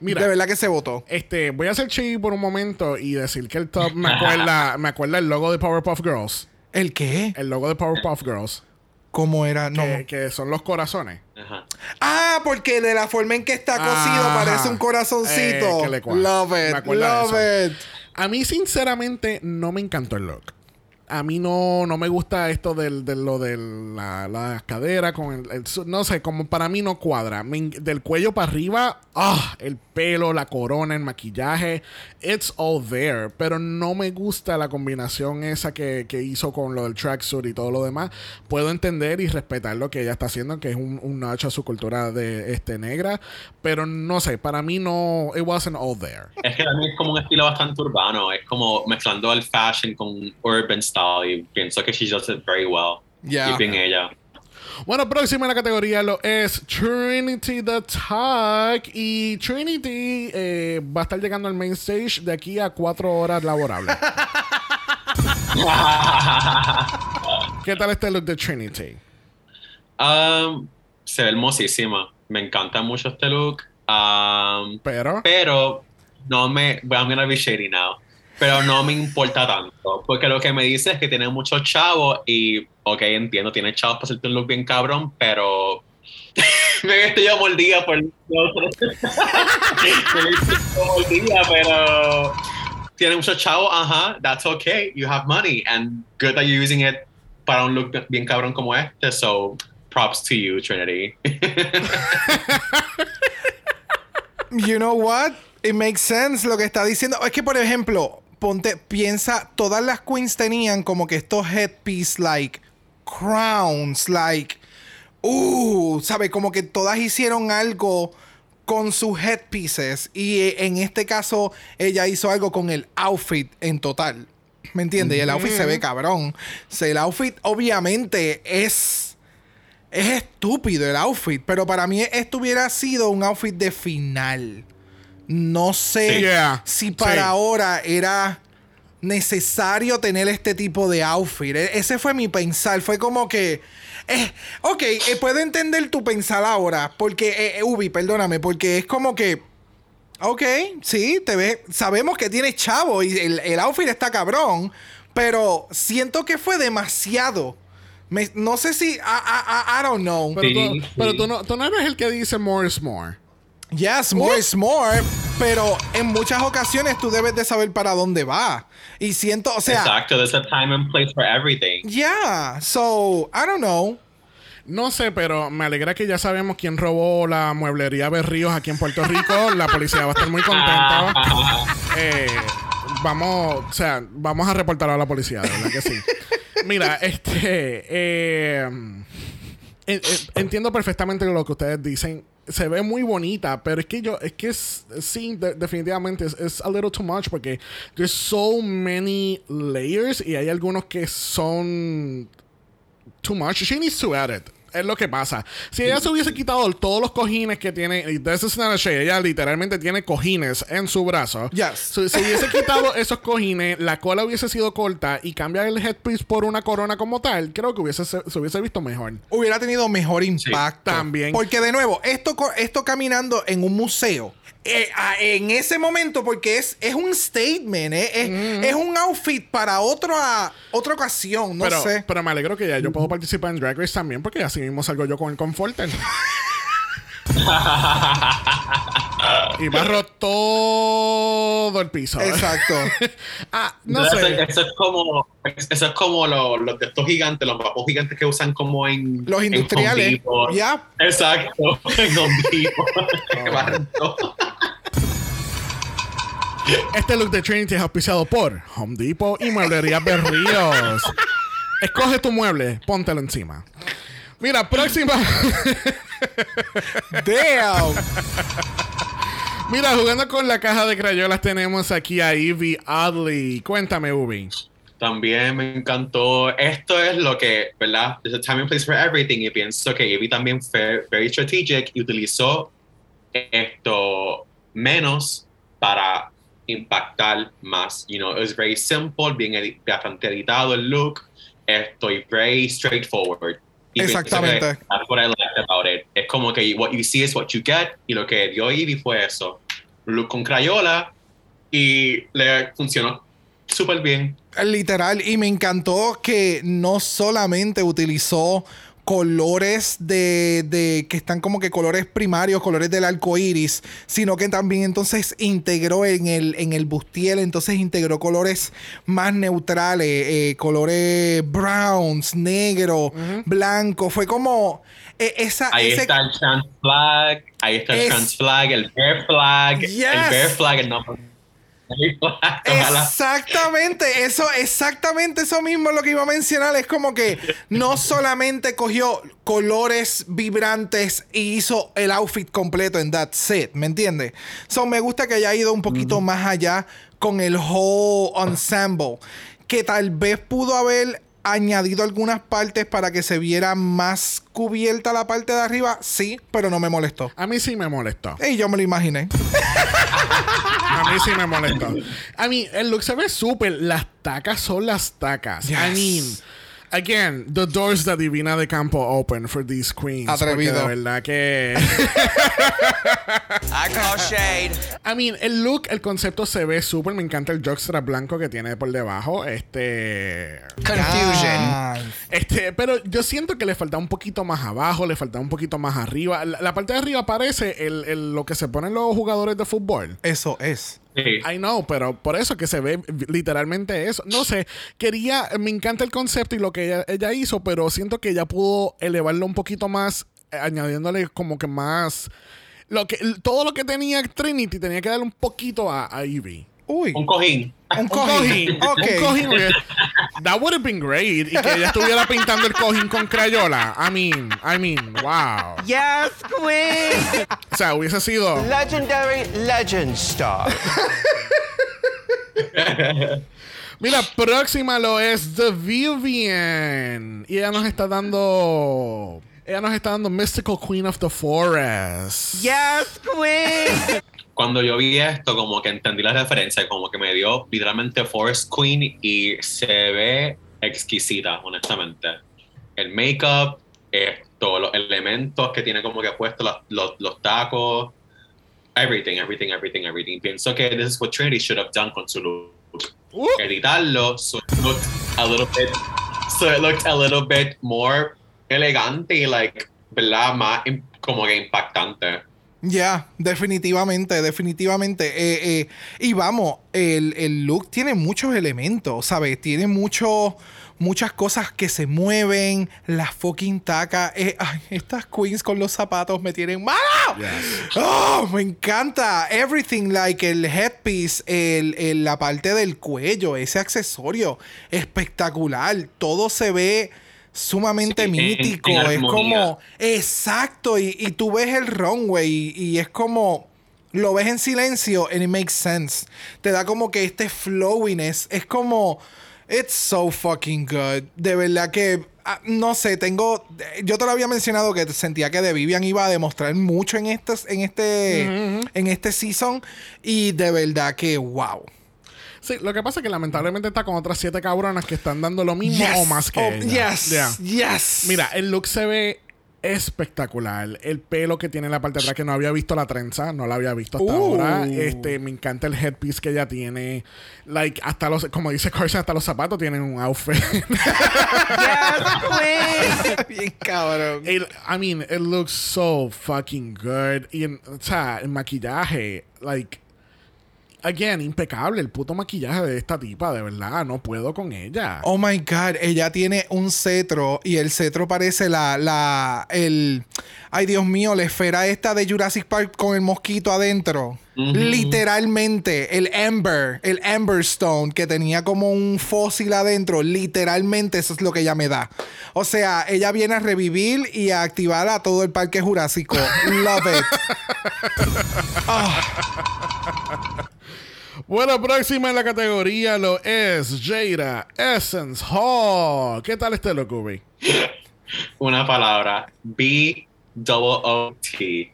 Mira. de verdad que se votó. Este, voy a hacer chi por un momento y decir que el top me acuerda, me acuerda el logo de Powerpuff Girls. ¿El qué? El logo de Powerpuff Girls. ¿Cómo era? No. Que, que son los corazones. Ajá. Ah, porque de la forma en que está cosido Ajá. parece un corazoncito. Eh, que le cuadra. love Me it. Love eso. it. A mí, sinceramente, no me encantó el look. A mí no, no me gusta esto del, de lo de la, la cadera con el, el No sé, como para mí no cuadra. Me del cuello para arriba, ah, el pelo, la corona, el maquillaje, it's all there. Pero no me gusta la combinación esa que, que hizo con lo del tracksuit y todo lo demás. Puedo entender y respetar lo que ella está haciendo, que es un, un a su cultura de este negra. Pero no sé, para mí no, it wasn't all there. Es que también es como un estilo bastante urbano, es como mezclando el fashion con urban style y pienso que she does it very well. Yeah. Y bien ella. Bueno, próxima en la categoría lo es Trinity the Talk. Y Trinity eh, va a estar llegando al main stage de aquí a cuatro horas laborables. ¿Qué tal este look de Trinity? Um, se ve hermosísima. Me encanta mucho este look. Um, Pero, pero no me. I'm gonna be shady now. Pero no me importa tanto. Porque lo que me dice es que tiene muchos chavos y, ok, entiendo, tiene chavos para hacerte un look bien cabrón, pero me estoy yo mordida por yo mordida, pero tiene muchos chavos, ajá, that's okay, you have money and good that you're using it para un look bien cabrón como este, so props to you, Trinity. You know what? It makes sense lo que está diciendo. Es que, por ejemplo, ponte, piensa, todas las queens tenían como que estos headpiece, like, crowns, like, uh, ¿sabes? Como que todas hicieron algo con sus headpieces. Y eh, en este caso, ella hizo algo con el outfit en total. ¿Me entiendes? Y el outfit se ve cabrón. O sea, el outfit, obviamente, es. Es estúpido el outfit, pero para mí esto hubiera sido un outfit de final. No sé Sí. Si para Sí. ahora era necesario tener este tipo de outfit. E- Ese fue mi pensar. Fue como que. eh, ok, eh, puedo entender tu pensar ahora. Porque, eh, eh, Ubi, perdóname, porque es como que. Ok, sí, te ves. Sabemos que tienes chavo y el, el outfit está cabrón. Pero siento que fue demasiado. Me- no sé si. I, I- I- I don't know. Pero, Sí, tú, sí. pero tú, no, tú no eres el que dice more is more. Yes, more is more. Pero en muchas ocasiones tú debes de saber para dónde va. Y siento, o sea. Exacto, there's a time and place for everything. Yeah, so, I don't know. No sé, pero me alegra que ya sabemos quién robó la mueblería Berríos aquí en Puerto Rico. la policía va a estar muy contenta. Eh, vamos, o sea, vamos a reportar a la policía, de verdad que sí. Mira, este. eh, en- en- entiendo perfectamente lo que ustedes dicen. Se ve muy bonita, pero es que yo, es que sí, de- definitivamente es, es a little too much porque there's so many layers y hay algunos que son too much. She needs to add it. Es lo que pasa. Si ella se hubiese quitado todos los cojines que tiene, y this is not a shade, ella literalmente tiene cojines en su brazo. Yes. So, si hubiese quitado esos cojines, la cola hubiese sido corta y cambiar el headpiece por una corona como tal, creo que hubiese, se, se hubiese visto mejor. Hubiera tenido mejor impacto. también. Porque de nuevo, esto, co- esto caminando en un museo. Eh, en ese momento, porque es, es un statement, eh, es, es un outfit para otra, otra ocasión, no pero, sé. pero me alegro que ya yo puedo participar en Drag Race también, porque así mismo salgo yo con el Comforter. y barro todo el piso. Exacto. ah, no Eso, sé. eso es como, eso es como los, los de estos gigantes, los vapos gigantes que usan como en Los industriales. Ya. Exacto, en Home Este look de Trinity es auspiciado por Home Depot y Mueblería Berríos. Escoge tu mueble, póntelo encima. Mira, próxima. Damn. Mira, jugando con la caja de crayolas tenemos aquí a Evie Oddly. Cuéntame, Ubi. También me encantó. Esto es lo que, ¿verdad? There's a time and place for everything. Y pienso que Evie también fue very strategic y utilizó esto menos para impactar más. You know, it was very simple, bien bastante editado el look. Estoy very straightforward. Y Exactamente. que That's what I liked about it. Es como que what you see is what you get. Y lo que dio Evie fue eso. Look con crayola y le funcionó súper bien. Literal, y me encantó que no solamente utilizó colores de, de- que están como que colores primarios, colores del arco iris, sino que también entonces integró en el, en el bustier, entonces integró colores más neutrales, eh, colores browns, negro, blanco. Fue como eh, esa. Ahí ese- está el trans flag, ahí está el Es- trans flag, el bear flag, Yes. el bear flag, el nombre. Exactamente, eso, exactamente eso mismo es lo que iba a mencionar. Es como que no solamente cogió colores vibrantes y hizo el outfit completo en that set, ¿me entiendes? So, me gusta que haya ido un poquito más allá con el whole ensemble. Que tal vez pudo haber añadido algunas partes para que se viera más cubierta la parte de arriba, sí, pero no me molestó. A mí sí me molestó. Y yo me lo imaginé. A mí sí me molestó. A mí, el look se ve súper. Las tacas son las tacas. I Yes. mean, Again, the doors that Divina de Campo open for these queens. Atrevido. Porque de verdad que. I call shade. I mean, el look, el concepto se ve súper. Me encanta el jockstrap blanco que tiene por debajo. Este. Confusion. Este, pero yo siento que le falta un poquito más abajo, le falta un poquito más arriba. La, la parte de arriba parece el, el- lo que se ponen los jugadores de fútbol. eso es. Sí. I know, pero por eso que se ve literalmente eso. No sé, quería, me encanta el concepto y lo que ella, ella hizo, pero siento que ella pudo elevarlo un poquito más, eh, añadiéndole como que más. Lo que, todo lo que tenía Trinity tenía que darle un poquito a, a Evie. Uy. Un cojín. Un cojín. Ok. Un cojín. That would have been great. Y que ella estuviera pintando el cojín con crayola. I mean, I mean, wow. Yes, queen. O sea, hubiese sido. Legendary legend star. Mira, próxima lo es The Vivian. Y ella nos está dando. Ella nos está dando Mystical Queen of the Forest. yes, queen. Cuando yo vi esto, como que entendí la referencia, como que me dio literalmente Forest Queen y se ve exquisita, honestamente. El make-up, eh, todos los elementos que tiene como que puesto, los, los, los tacos, everything, everything, everything, everything. Pienso que this is what Trinity should have done con su look. Uh. Editarlo, so it looked a little bit, so it looked a little bit more elegante y like, ¿verdad? Más como que impactante. Ya, definitivamente, definitivamente. Eh, eh, y vamos, el, el look tiene muchos elementos, ¿sabes? Tiene mucho, muchas cosas que se mueven, las fucking tacas. eh, estas queens con los zapatos me tienen malo. Oh, me encanta. Everything, like el headpiece, el, el- la parte del cuello, ese accesorio, espectacular. Todo se ve sumamente Sí, mítico. en es como Exacto, y, y tú ves el runway y, y es como lo ves en silencio and it makes sense. Te da como que este flowiness, es como it's so fucking good. De verdad que ah, no sé, tengo yo te lo había mencionado que sentía que The Vivian iba a demostrar mucho en este en este en este season y de verdad que wow. Sí, lo que pasa es que lamentablemente está con otras siete cabronas que están dando lo mismo o más que Oh, ella. yes. Yeah. Yes. Mira, el look se ve espectacular. El pelo que tiene en la parte de atrás, que no había visto la trenza, no la había visto hasta Uh. ahora. Este, me encanta el headpiece que ella tiene. Like, hasta los, como dice Carson, hasta los zapatos tienen un outfit. Bien cabrón. I mean, it looks so fucking good. Y, o sea, el maquillaje, like, again, impecable. El puto maquillaje de esta tipa, de verdad. No puedo con ella. Oh my god, ella tiene un cetro y el cetro parece la, la, el, ay Dios mío, la esfera esta de Jurassic Park con el mosquito adentro. Literalmente, el Amber, el Amber Stone que tenía como un fósil adentro, literalmente eso es lo que ella me da. O sea, ella viene a revivir y a activar a todo el parque jurásico. Love it. Bueno, próxima en la categoría lo es Jada Essence Hall. ¿Qué tal este loco, güey? Una palabra. B double O T.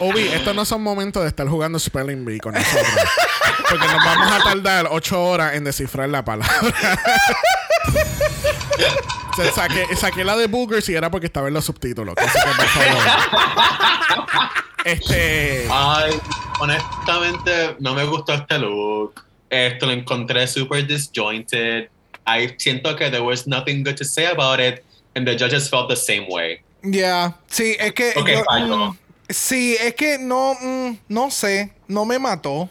Obi, estos no son momentos de estar jugando Spelling Bee con nosotros. Porque nos vamos a tardar ocho horas en descifrar la palabra. O sea, saqué, saqué la de Boogers y era porque estaba en los subtítulos. Así que, por favor. Este. Ay, honestamente, no me gustó este look. Esto lo encontré super disjointed. I siento que there was nothing good to say about it, and the judges felt the same way. Ya, sí, es que. Yo, mm, sí, es que no, mm, no sé, no me mató.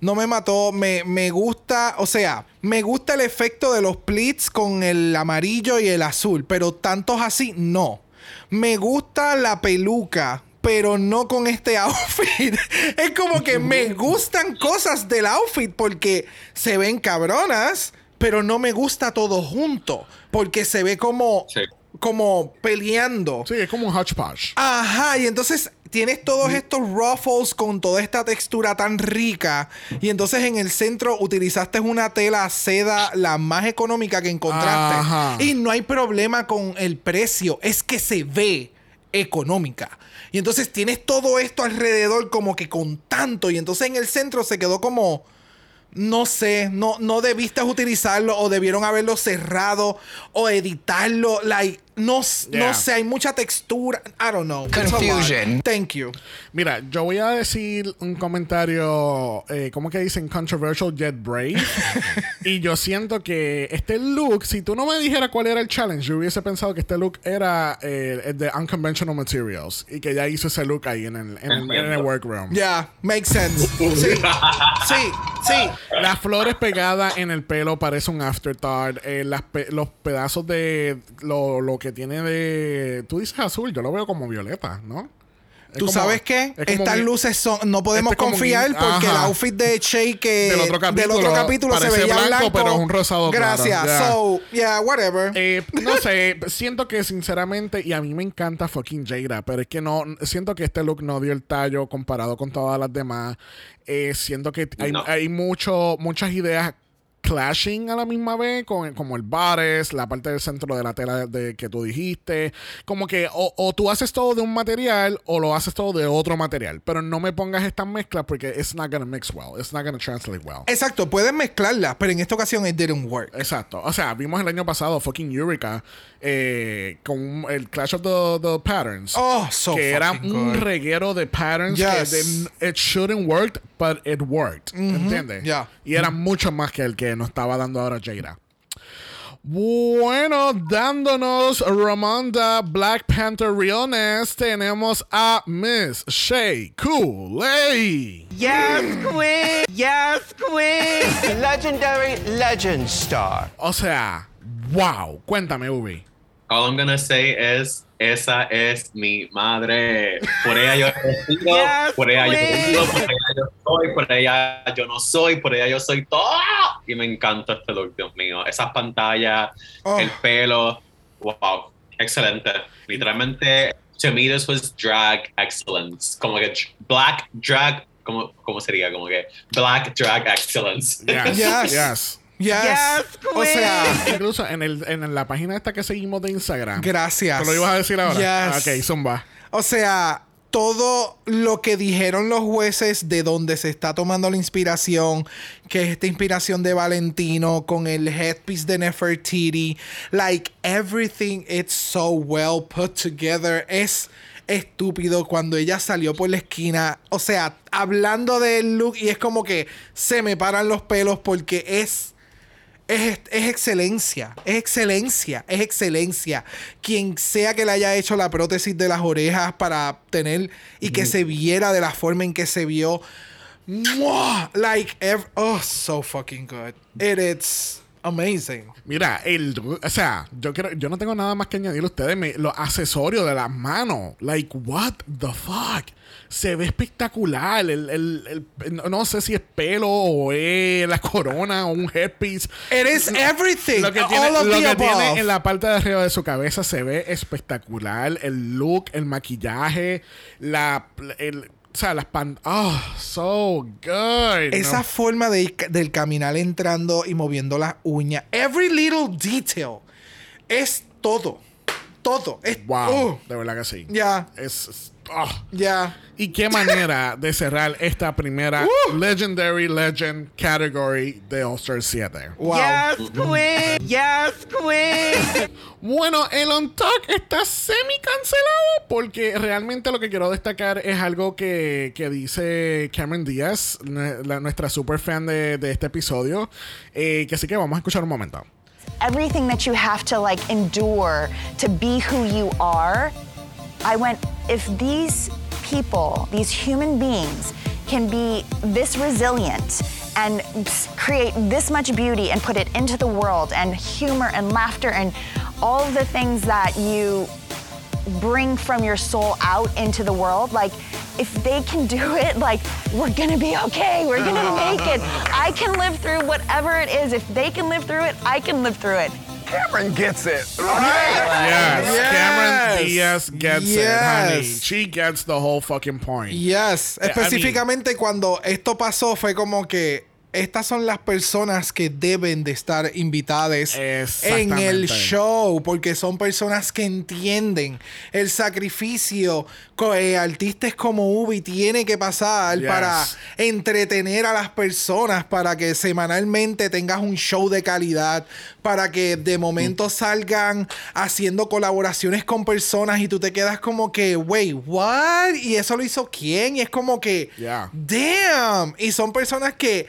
No me mató, me, me gusta, o sea, me gusta el efecto de los pleats con el amarillo y el azul, pero tantos así, no. Me gusta la peluca, pero no con este outfit. es como que me gustan cosas del outfit porque se ven cabronas, pero no me gusta todo junto, porque se ve como, Sí. como peleando. Sí, es como un hodgepodge. Ajá, y entonces tienes todos estos ruffles con toda esta textura tan rica. Y entonces en el centro utilizaste una tela seda la más económica que encontraste. Ajá. Y no hay problema con el precio, es que se ve económica. Y entonces tienes todo esto alrededor como que con tanto. Y entonces en el centro se quedó como. no sé, no, no debiste utilizarlo o debieron haberlo cerrado o editarlo. Like, no, Yeah. no sé, hay mucha textura. I don't know. Confusion. Thank you. Mira, yo voy a decir un comentario, eh, ¿cómo que dicen? Controversial yet brave. y yo siento que este look, si tú no me dijeras cuál era el challenge, yo hubiese pensado que este look era eh, el de Unconventional Materials y que ya hizo ese look ahí en el, en el, en el workroom. Yeah, makes sense. Sí, sí, sí. Las flores pegadas en el pelo parece un afterthought. Eh, las pe- los pedazos de lo, lo que tiene de. Tú dices azul, yo lo veo como violeta, ¿no? Es ¿Tú como- sabes qué? es Estas luces son. No podemos Este es como confiar porque el outfit de Shay que. Del otro capítulo del otro capítulo se veía blanco, blanco, pero es un rosado claro, Gracias. So, yeah, whatever. Eh, no sé, siento que sinceramente, y a mí me encanta fucking Jada, pero es que no, siento que este look no dio el tallo comparado con todas las demás. Eh, siento que hay, No. hay mucho, muchas ideas clashing a la misma vez, con, como el bares, la parte del centro de la tela de, que tú dijiste. Como que o, o tú haces todo de un material o lo haces todo de otro material. Pero no me pongas estas mezclas porque it's not gonna mix well. It's not gonna translate well. Exacto, pueden mezclarlas, pero en esta ocasión it didn't work. Exacto. O sea, vimos el año pasado fucking Eureka eh, con el Clash of the, the Patterns. Oh, so que era un good. reguero de patterns Yes. que de- it shouldn't work, but it worked. ¿Entiendes? yeah. Y era mucho más que el que nos estaba dando ahora Jada. Bueno, dándonos Ramonda Black Panther Realness, tenemos a Miss Shay Kool-Aid. Yes, Queen! Yes, Queen! Legendary legend star. O sea, wow. Cuéntame, Ubi. All I'm gonna say is, esa es mi madre. Por ella yo Yes, por ella yo por ella yo soy, por ella yo no soy, por ella yo soy todo. Y me encanta este look, Dios mío. Esas pantallas, Oh. el pelo, wow, excelente. Literalmente, to me this was drag excellence. Como que black drag, ¿cómo, cómo sería? Como que black drag excellence. Yes. Yes. yes. Yes. Yes, o sea, Incluso en, el, en la página esta que seguimos de Instagram. gracias. ¿Te lo ibas a decir ahora? Ah, Yes. Ok, zumba. O sea, todo lo que dijeron los jueces de donde se está tomando la inspiración, que es esta inspiración de Valentino con el headpiece de Nefertiti, like everything, it's so well put together. Es estúpido cuando ella salió por la esquina, o sea, hablando del look y es como que se me paran los pelos porque es es, es excelencia, es excelencia, es excelencia. Quien sea que le haya hecho la prótesis de las orejas para tener y que se viera de la forma en que se vio. ¡Mua! Like, oh, so fucking good. It is amazing. Mira, el, o sea, yo creo, yo no tengo nada más que añadir a ustedes. Me- los accesorios de las manos, like, what the fuck? Se ve espectacular. El, el- el- no, no sé si es pelo o es la corona o un headpiece. It is everything. Lo que, tiene, all of lo the que above. tiene en la parte de arriba de su cabeza se ve espectacular. El look, el maquillaje, la, el, o sea, las pan, oh, so good. Esa ¿no? forma de, del caminar entrando y moviendo las uñas. Every little detail. Es todo. Todo. Es, Wow, de verdad que sí. Ya. Es, es- oh. ya. Y qué manera de cerrar esta primera Legendary Legend category de All Star 7. Wow. Yes, Queen! Yes, Queen! Bueno, el On Talk está semi cancelado porque realmente lo que quiero destacar es algo que, que dice Cameron Díaz, la- nuestra super fan de, de este episodio. eh, que así que vamos a escuchar un momento. everything that you have to like endure to be who you are, I went, if these people, these human beings, can be this resilient and create this much beauty and put it into the world and humor and laughter and all the things that you bring from your soul out into the world like if they can do it like we're gonna be okay we're gonna make it. I can live through whatever it is. If they can live through it i can live through it Cameron gets it. Yes, Cameron Díaz gets it, honey. Yes. She gets the whole fucking point. Yes, I mean- específicamente cuando esto pasó fue como que estas son las personas que deben de estar invitadas en el show, porque son personas que entienden el sacrificio que artistas como Ubi tiene que pasar Yes. para entretener a las personas, para que semanalmente tengas un show de calidad, para que de momento Mm. salgan haciendo colaboraciones con personas y tú te quedas como que, wait, what? ¿Y eso lo hizo quién? Y es como que, Yeah. damn. Y son personas que,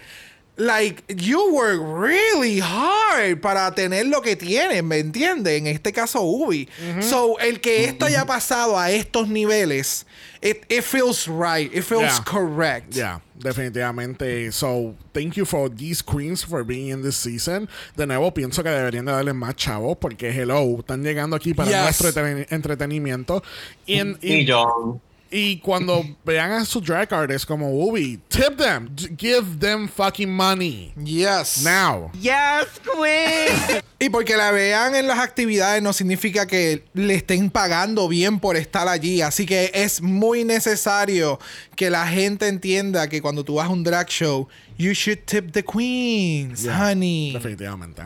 like, you work really hard para tener lo que tienen, ¿me entiendes? En este caso, Ubi. So, el que esto haya pasado a estos niveles, it, it feels right. It feels Yeah. correct. Yeah, definitivamente. So, thank you for these queens for being in this season. De nuevo, pienso que deberían de darle más chavos porque, hello, están llegando aquí para Yes. nuestro entreten- entretenimiento. Y, en- y- Y John. Y cuando vean a sus drag artists como Ubi, tip them, give them fucking money. Yes. Now. Yes, queen. Y porque la vean en las actividades no significa que le estén pagando bien por estar allí. Así que es muy necesario que la gente entienda que cuando tú vas a un drag show, you should tip the queens, Yeah, honey. Definitivamente.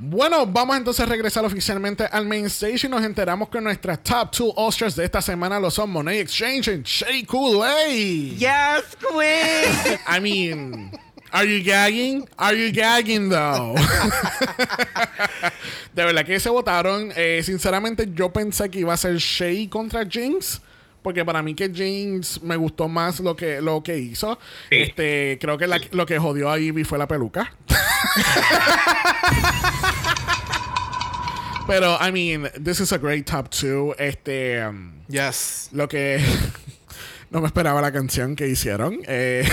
Bueno, vamos entonces a regresar oficialmente al main stage y nos enteramos que nuestras top two Oscars de esta semana lo son Monet Exchange and Shea Coulee. yes, queen. I mean, are you gagging? Are you gagging though? de verdad que se votaron. Eh, sinceramente, yo pensé que iba a ser Shea contra Jinx. Porque para mí que Jinx me gustó más lo que, lo que hizo. Sí. Este, creo que la- lo que jodió a Ivy fue la peluca. Pero, I mean, this is a great top two. Este, um, Yes. lo que no me esperaba la canción que hicieron. Eh,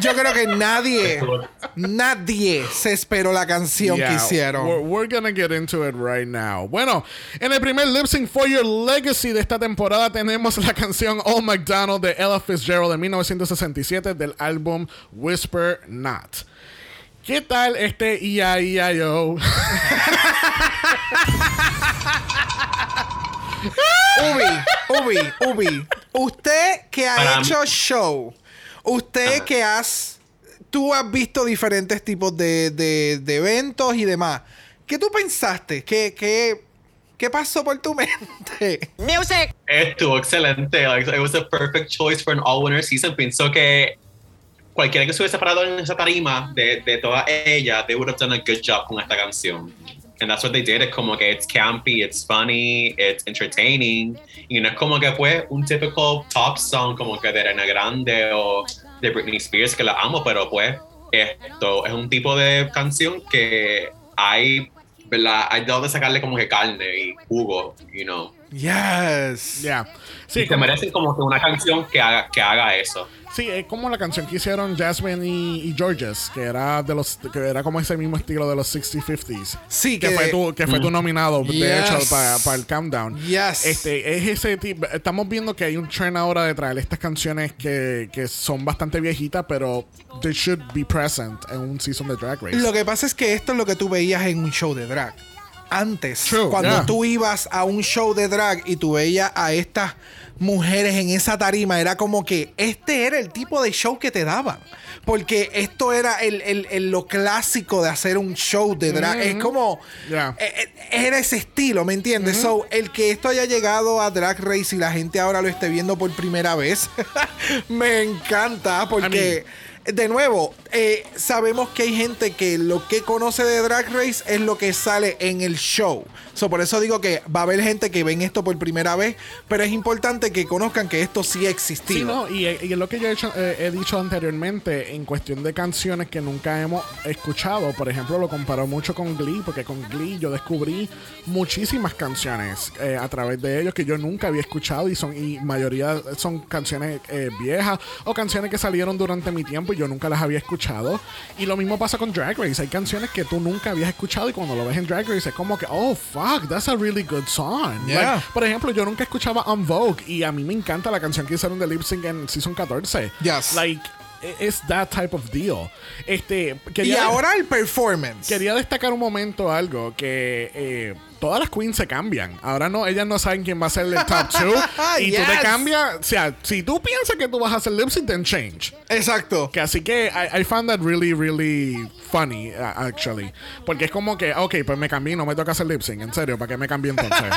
Yo creo que nadie, nadie se esperó la canción que hicieron. We're, we're gonna get into it right now. Bueno, en el primer lip sync for your legacy de esta temporada tenemos la canción Old McDonald de Ella Fitzgerald de 1967 del álbum Whisper Not. ¿Qué tal este E-I-E-I-O? Ubi, Ubi, Ubi. Usted que ha Para hecho show, usted que has. Tú has visto diferentes tipos de, de- de eventos y demás. ¿Qué tú pensaste? ¿Qué, qué, qué pasó por tu mente? Music. Estuvo excelente. Like, it was a perfect choice for an all-winner season. Pienso que cualquiera que se hubiese parado en esa tarima de, de todas ellas, they would have done a good job con esta canción. And that's what they did. Es como que it's campy, it's funny, it's entertaining. Y no es como que fue un typical top song como que de Arena Grande o de Britney Spears, que la amo, pero pues esto es un tipo de canción que hay, ¿verdad? Hay dado de sacarle como que carne y jugo, you know. Yes. Yeah. Sí, Y como, merecen como que una canción que haga, que haga eso. Sí, es como la canción que hicieron Jasmine y, y Georges, que era de los que era como ese mismo estilo de los 60-50s. Sí, que, que- fue tu, que fue tu nominado, de Yes. hecho, para el countdown. Yes. Este, es ese tipo. Estamos viendo que hay un trend ahora de traer estas canciones que, que son bastante viejitas, pero they should be present en un season de Drag Race. Lo que pasa es que esto es lo que tú veías en un show de drag. Antes, True, cuando yeah. tú ibas a un show de drag y tú veías a estas mujeres en esa tarima, era como que este era el tipo de show que te daban. Porque esto era el, el- el- lo clásico de hacer un show de drag. Es como. Yeah. eh, eh, Era ese estilo, ¿me entiendes? So, el que esto haya llegado a Drag Race y la gente ahora lo esté viendo por primera vez, me encanta porque. De nuevo, eh, sabemos que hay gente que lo que conoce de Drag Race es lo que sale en el show. So, por eso digo que va a haber gente que ven esto por primera vez, pero es importante que conozcan que esto sí ha. Sí, no, y, es lo que yo eh, he dicho anteriormente en cuestión de canciones que nunca hemos escuchado. Por ejemplo, lo comparo mucho con Glee, porque con Glee yo descubrí muchísimas canciones eh, a través de ellos que yo nunca había escuchado y son y mayoría son canciones viejas o canciones que salieron durante mi tiempo y yo nunca las había escuchado. Y lo mismo pasa con Drag Race. Hay canciones que tú nunca habías escuchado y cuando lo ves en Drag Race es como que, oh, fuck, that's a really good song. Yeah. Like, por ejemplo, yo nunca escuchaba On Vogue y a mí me encanta la canción que hicieron de Lip Sync en Season 14. Yes. Like, it's that type of deal. Este, y quería, ahora el performance. quería destacar un momento algo que eh, todas las queens se cambian. Ahora no, ellas no saben quién va a ser el top two. y tú te cambias. O sea, si tú piensas que tú vas a hacer lip sync, then change. Exacto. Que así que I, I found that really, really funny, uh, actually. Porque es como que, ok, pues me cambié, no me toca hacer lip sync. En serio, ¿para qué me cambié entonces?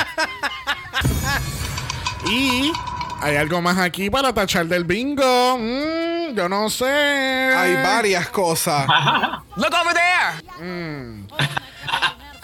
y hay algo más aquí para tachar del bingo. Mm, yo no sé. Hay varias cosas. Look over there!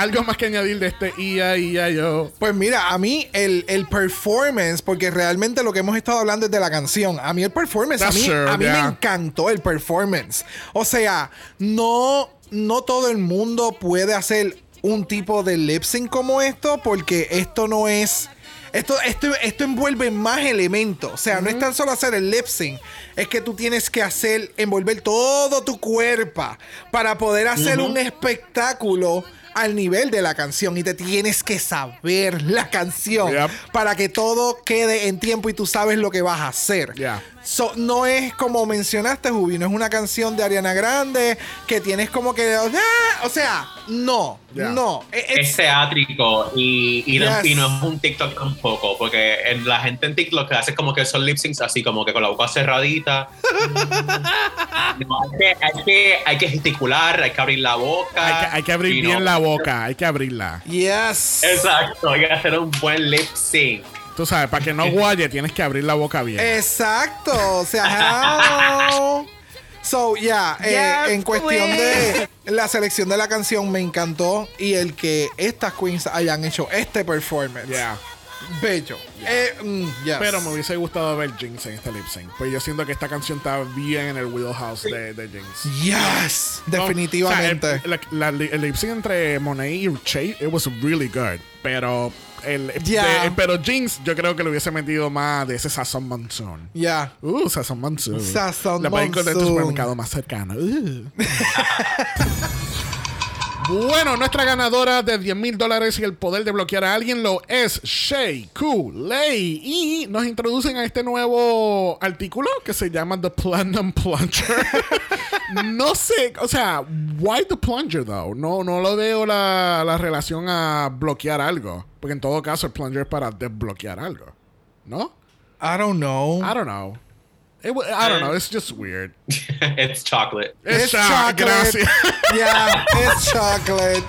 Algo más que añadir de este IA, IA, yo. Pues mira, a mí el, el performance, porque realmente lo que hemos estado hablando es de la canción. A mí el performance, a mí, a mí yeah. me encantó el performance. O sea, no, no todo el mundo puede hacer un tipo de lip sync como esto, porque esto no es. Esto, esto, esto envuelve más elementos. O sea, no es tan solo hacer el lip sync. Es que tú tienes que hacer, envolver todo tu cuerpo para poder hacer un espectáculo al nivel de la canción. Y te tienes que saber la canción Yep. para que todo quede en tiempo y tú sabes lo que vas a hacer. Yeah. So, no es como mencionaste, Jubi, no es una canción de Ariana Grande que tienes como que. ¡ah! O sea, no, Yeah. no. E, It's- Es teátrico y, y, no, Yes. y no es un TikTok tampoco, porque en- la gente en TikTok que hace como que son lip syncs así como que con la boca cerradita. No, hay, que, hay, que, hay que gesticular, hay que abrir la boca. Hay que, hay que abrir bien no- la boca, hay que abrirla. Yes. Exacto, hay que hacer un buen lip sync. Tú sabes, para que no guaye, tienes que abrir la boca bien. Exacto. O sea, how? So, yeah, eh, Yes, en cuestión de la selección de la canción me encantó y el que estas queens hayan hecho este performance. Yeah. Bello. Eh, mm, yes. Pero me hubiese gustado ver Jinx en este lip sync. Pues yo siento que esta canción está bien en el wheelhouse de, de Jinx. Yes, No, definitivamente. o sea, el, la- la- el lip sync entre Monet y Che, it was really good. Pero el, Yeah. de- pero Jinx, yo creo que le hubiese metido más de ese sazón monsoon. Ya. Uh, sazón monsoon. Sazón La pueden encontrar en tu monsoon. supermercado más cercano. Uh. Bueno, nuestra ganadora de 10 mil dólares y el poder de bloquear a alguien lo es Shay Lay Y nos introducen a este nuevo artículo que se llama The Platinum Plunger. no sé, o sea, why the plunger though? No, no lo veo la, la relación a bloquear algo. Porque en todo caso el plunger es para desbloquear algo. ¿No? I don't know. I don't know. It I don't know. It's just weird. It's chocolate. It's, It's cho- chocolate. Gracias. Yeah, it's chocolate.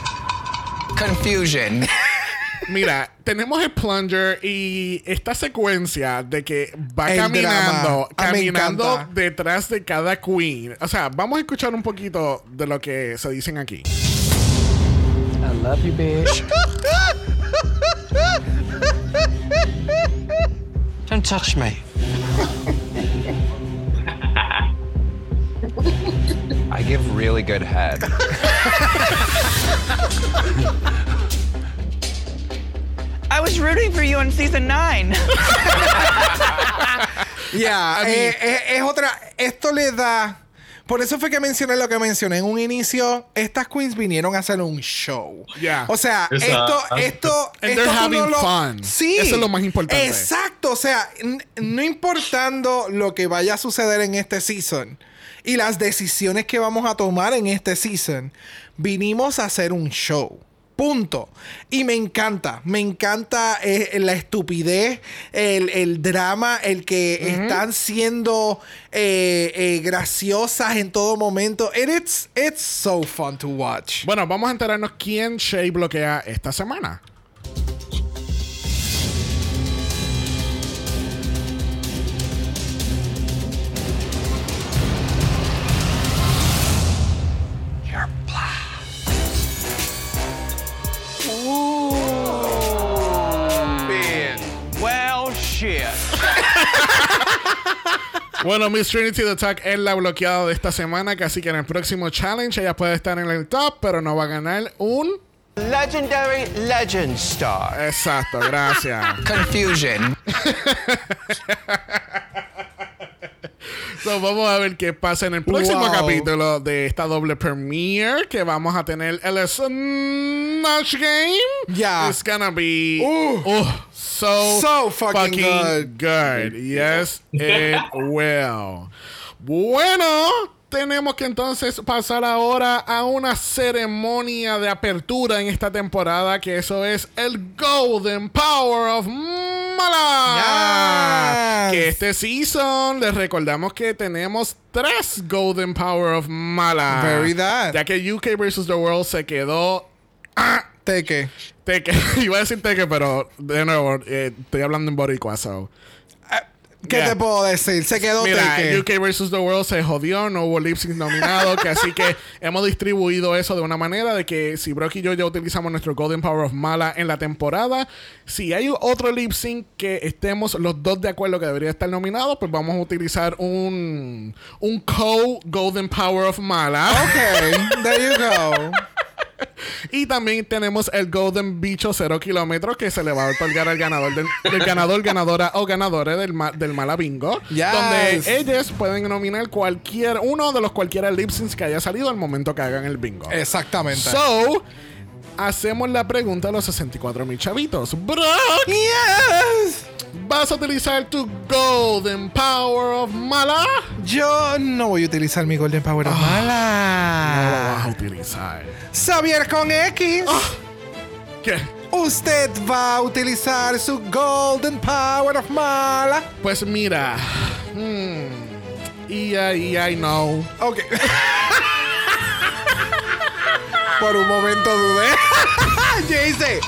Confusion. Mira, tenemos el plunger y esta secuencia de que va El caminando, drama. Ah, caminando detrás de cada queen. O sea, vamos a escuchar un poquito de lo que se dicen aquí. I love you, bitch. Don't touch me. I give really good head. I was rooting for you in season nine. Ya, I mean- eh, eh, es otra. Esto le da. Por eso fue que mencioné lo que mencioné en un inicio. Estas queens vinieron a hacer un show. Yeah. O sea, esto, esto, And esto they're having lo- fun. Sí. Eso es lo más importante. Exacto. O sea, no importando lo que vaya a suceder en este season y las decisiones que vamos a tomar en este season, vinimos a hacer un show. Punto. Y me encanta, me encanta eh, la estupidez, el, el drama, el que están siendo eh, eh, graciosas en todo momento. And it's, it's so fun to watch. Bueno, vamos a enterarnos quién Shay bloquea esta semana. Bueno, Miss Trinity the Attack es la bloqueada de esta semana, así que en el próximo challenge ella puede estar en el top, pero no va a ganar un... Legendary Legend Star. Exacto, gracias. Confusion. So, vamos a ver qué pasa en el próximo Wow. capítulo de esta doble premiere que vamos a tener el Snatch Game. Yeah. It's gonna be Uh. uh, so, So fucking good. Yes, it will. Bueno, tenemos que entonces pasar ahora a una ceremonia de apertura en esta temporada, que eso es el Golden Power of Mala. Yes. Que este season les recordamos que tenemos tres Golden Power of Mala. Very that. Ya que UK vs. The World se quedó... ah, Teque. Teque. Iba a decir Teque, pero de nuevo, eh, estoy hablando en boricua, so... ¿Qué Yeah. te puedo decir? Se quedó Mira. UK vs. The World se jodió, no hubo lip sync nominado, que así que hemos distribuido eso de una manera de que si Brock y yo ya utilizamos nuestro Golden Power of Mala en la temporada, si hay otro lip sync que estemos los dos de acuerdo que debería estar nominado, pues vamos a utilizar un, un co-Golden Power of Mala. Ok, there you go. Y también tenemos el Golden Bicho 0 kilómetros que se le va a otorgar al ganador del, del ganador, ganadora o ganadores del, ma- del Mala Bingo. Yes. Donde ellos pueden nominar cualquier, uno de los cualquiera lip syncs que haya salido al momento que hagan el bingo. Exactamente. So, hacemos la pregunta a los 64 mil chavitos. Bro, yes. ¿vas a utilizar tu Golden Power of Mala? Yo no voy a utilizar mi Golden Power of No lo Mala. vas a utilizar. Xavier con X. ¿Qué? Usted va a utilizar su Golden Power of Mala. Pues mira. hmm, y ahí, I know. Ok. Por un momento dudé. Jayce.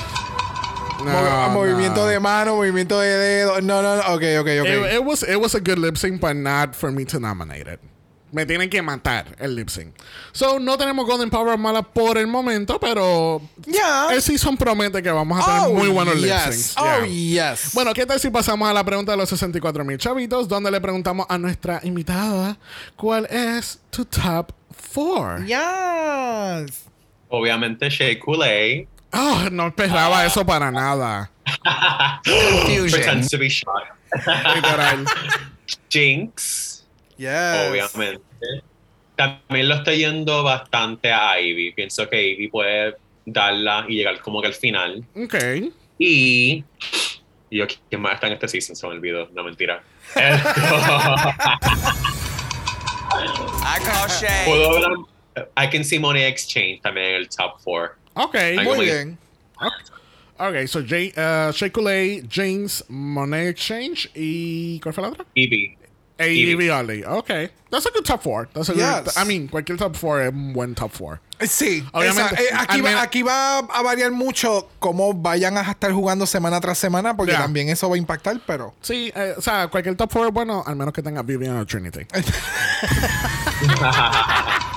No, Movi- movimiento no. de mano, movimiento de dedo. No, no, no. Ok, ok, ok. It, it was it was a good lip sync, but not for me to nominate it. Me tienen que matar el lip sync. So, no tenemos Golden Power mala por el momento, pero Ya. el season promete que vamos a tener Oh, muy buenos lip yes. syncs. Oh, Yeah. yes. Bueno, ¿qué tal si pasamos a la pregunta de los 64 mil chavitos? Donde le preguntamos a nuestra invitada cuál es tu top 4. Yes. Obviamente, Shea Coulee Oh, no esperaba eso para nada. pretends to be shy. Literal. Jinx, Yes. obviamente. También lo estoy yendo bastante a Ivy. Pienso que Ivy puede darla y llegar como que al final. ok. Y. y Yo, ¿quién más está en este season? Se me olvidó. No, mentira. I call Shay. I can see Money Exchange también en el top 4. Ok. Muy bien. Ok, so Jay, uh, Shea Coulee, James, Monet Exchange y. ¿Cuál fue la otra? Ivy. A Evie. Evie Oddly. Ok. That's a good top four. That's a Yes. good, I mean, cualquier top four es un buen top four. Sí, Obviamente, esa- eh, aquí, va, aquí va a variar mucho cómo vayan a estar jugando semana tras semana, porque Ya. también eso va a impactar, pero. Sí, eh, o sea, cualquier top four es bueno, al menos que tenga Vivian o Trinity.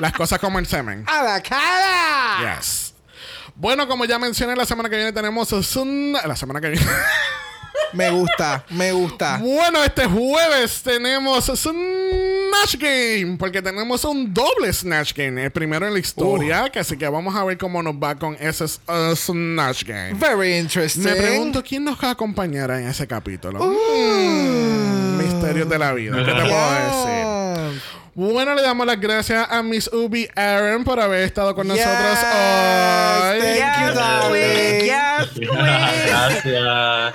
Las cosas como el semen. ¡A la cara! Yes. Bueno, como ya mencioné, la semana que viene tenemos La semana que viene. Me gusta, me gusta. bueno, este jueves tenemos Snatch Game. Porque tenemos un doble Snatch Game. El primero en la historia. Que así que vamos a ver cómo nos va con ese uh, Snatch Game. Very interesting. Me pregunto quién nos acompañará en ese capítulo. Mm, misterios de la vida. ¿Qué te puedo decir? Bueno, le damos las gracias a Miss Ubi Aaron por haber estado con Yes, nosotros hoy. thank you, darling. Yes, queen. Gracias.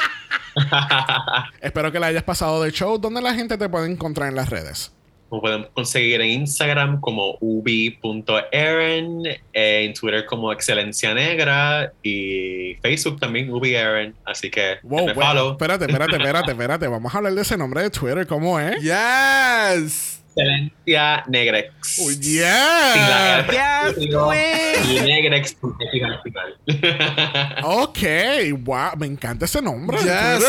Espero que la hayas pasado de show. ¿Dónde la gente te puede encontrar en las redes? Nos podemos conseguir en Instagram como ubi.aaron, en Twitter como Excelencia Negra y Facebook también ubiaaron. Así que Wow, me follow. espérate, espérate, espérate, espérate. Vamos a hablar de ese nombre de Twitter. ¿Cómo es? Yes. Excelencia Negrex. Oh, yeah. la R Yes, y Negrex al final. Ok, wow, me encanta ese nombre. Yes.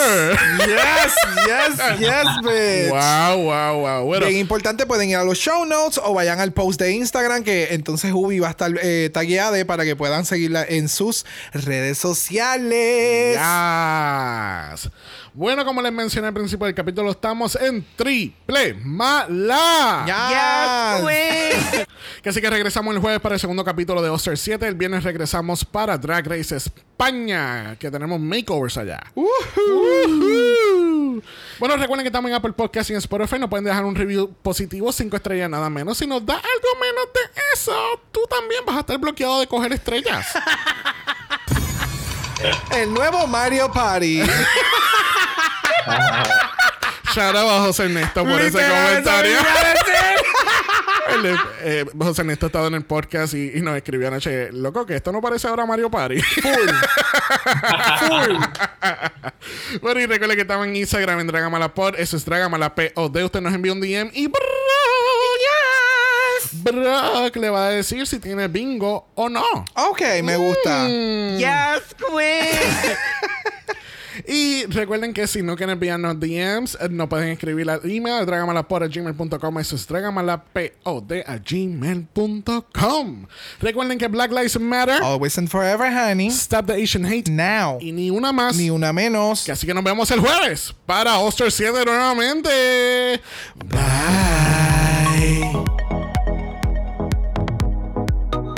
Yes, yes, yes, bitch. Wow, wow, wow. Bueno, Bien importante, pueden ir a los show notes o vayan al post de Instagram que entonces Ubi va a estar eh, tagueada para que puedan seguirla en sus redes sociales. Yes. Bueno, como les mencioné al principio del capítulo, estamos en triple mala. Yes. Queen. Que así que regresamos el jueves para el segundo capítulo de Oster 7. El viernes regresamos para Drag Race España, que tenemos makeovers allá. Woohoo. Bueno, recuerden que estamos en Apple Podcast y en Spotify. Nos pueden dejar un review positivo, 5 estrellas nada menos. Si nos da algo menos de eso, tú también vas a estar bloqueado de coger estrellas. El nuevo Mario Party. Shout out a José Ernesto por ese comentario. El eh, José Ernesto estaba en el podcast y, y nos escribió anoche, loco, que esto no parece ahora Mario Party. Full. Full. bueno, y recuerde que estamos en Instagram en Dragamalapod. Eso es Dragamalapod. Usted nos envía un DM y Brock, Brock le va a decir si tiene bingo o no. Ok, me gusta. Yes, queen. Y recuerden que si no quieren enviarnos DMs, eh, nos pueden escribir al email dragamalapod.gmail.com. Eso es dragamalapod a gmail.com. Recuerden que Black Lives Matter. Always and forever, honey. Stop the Asian Hate. Now. Y ni una más. Ni una menos. Que así que nos vemos el jueves para Oster 7 nuevamente. Bye.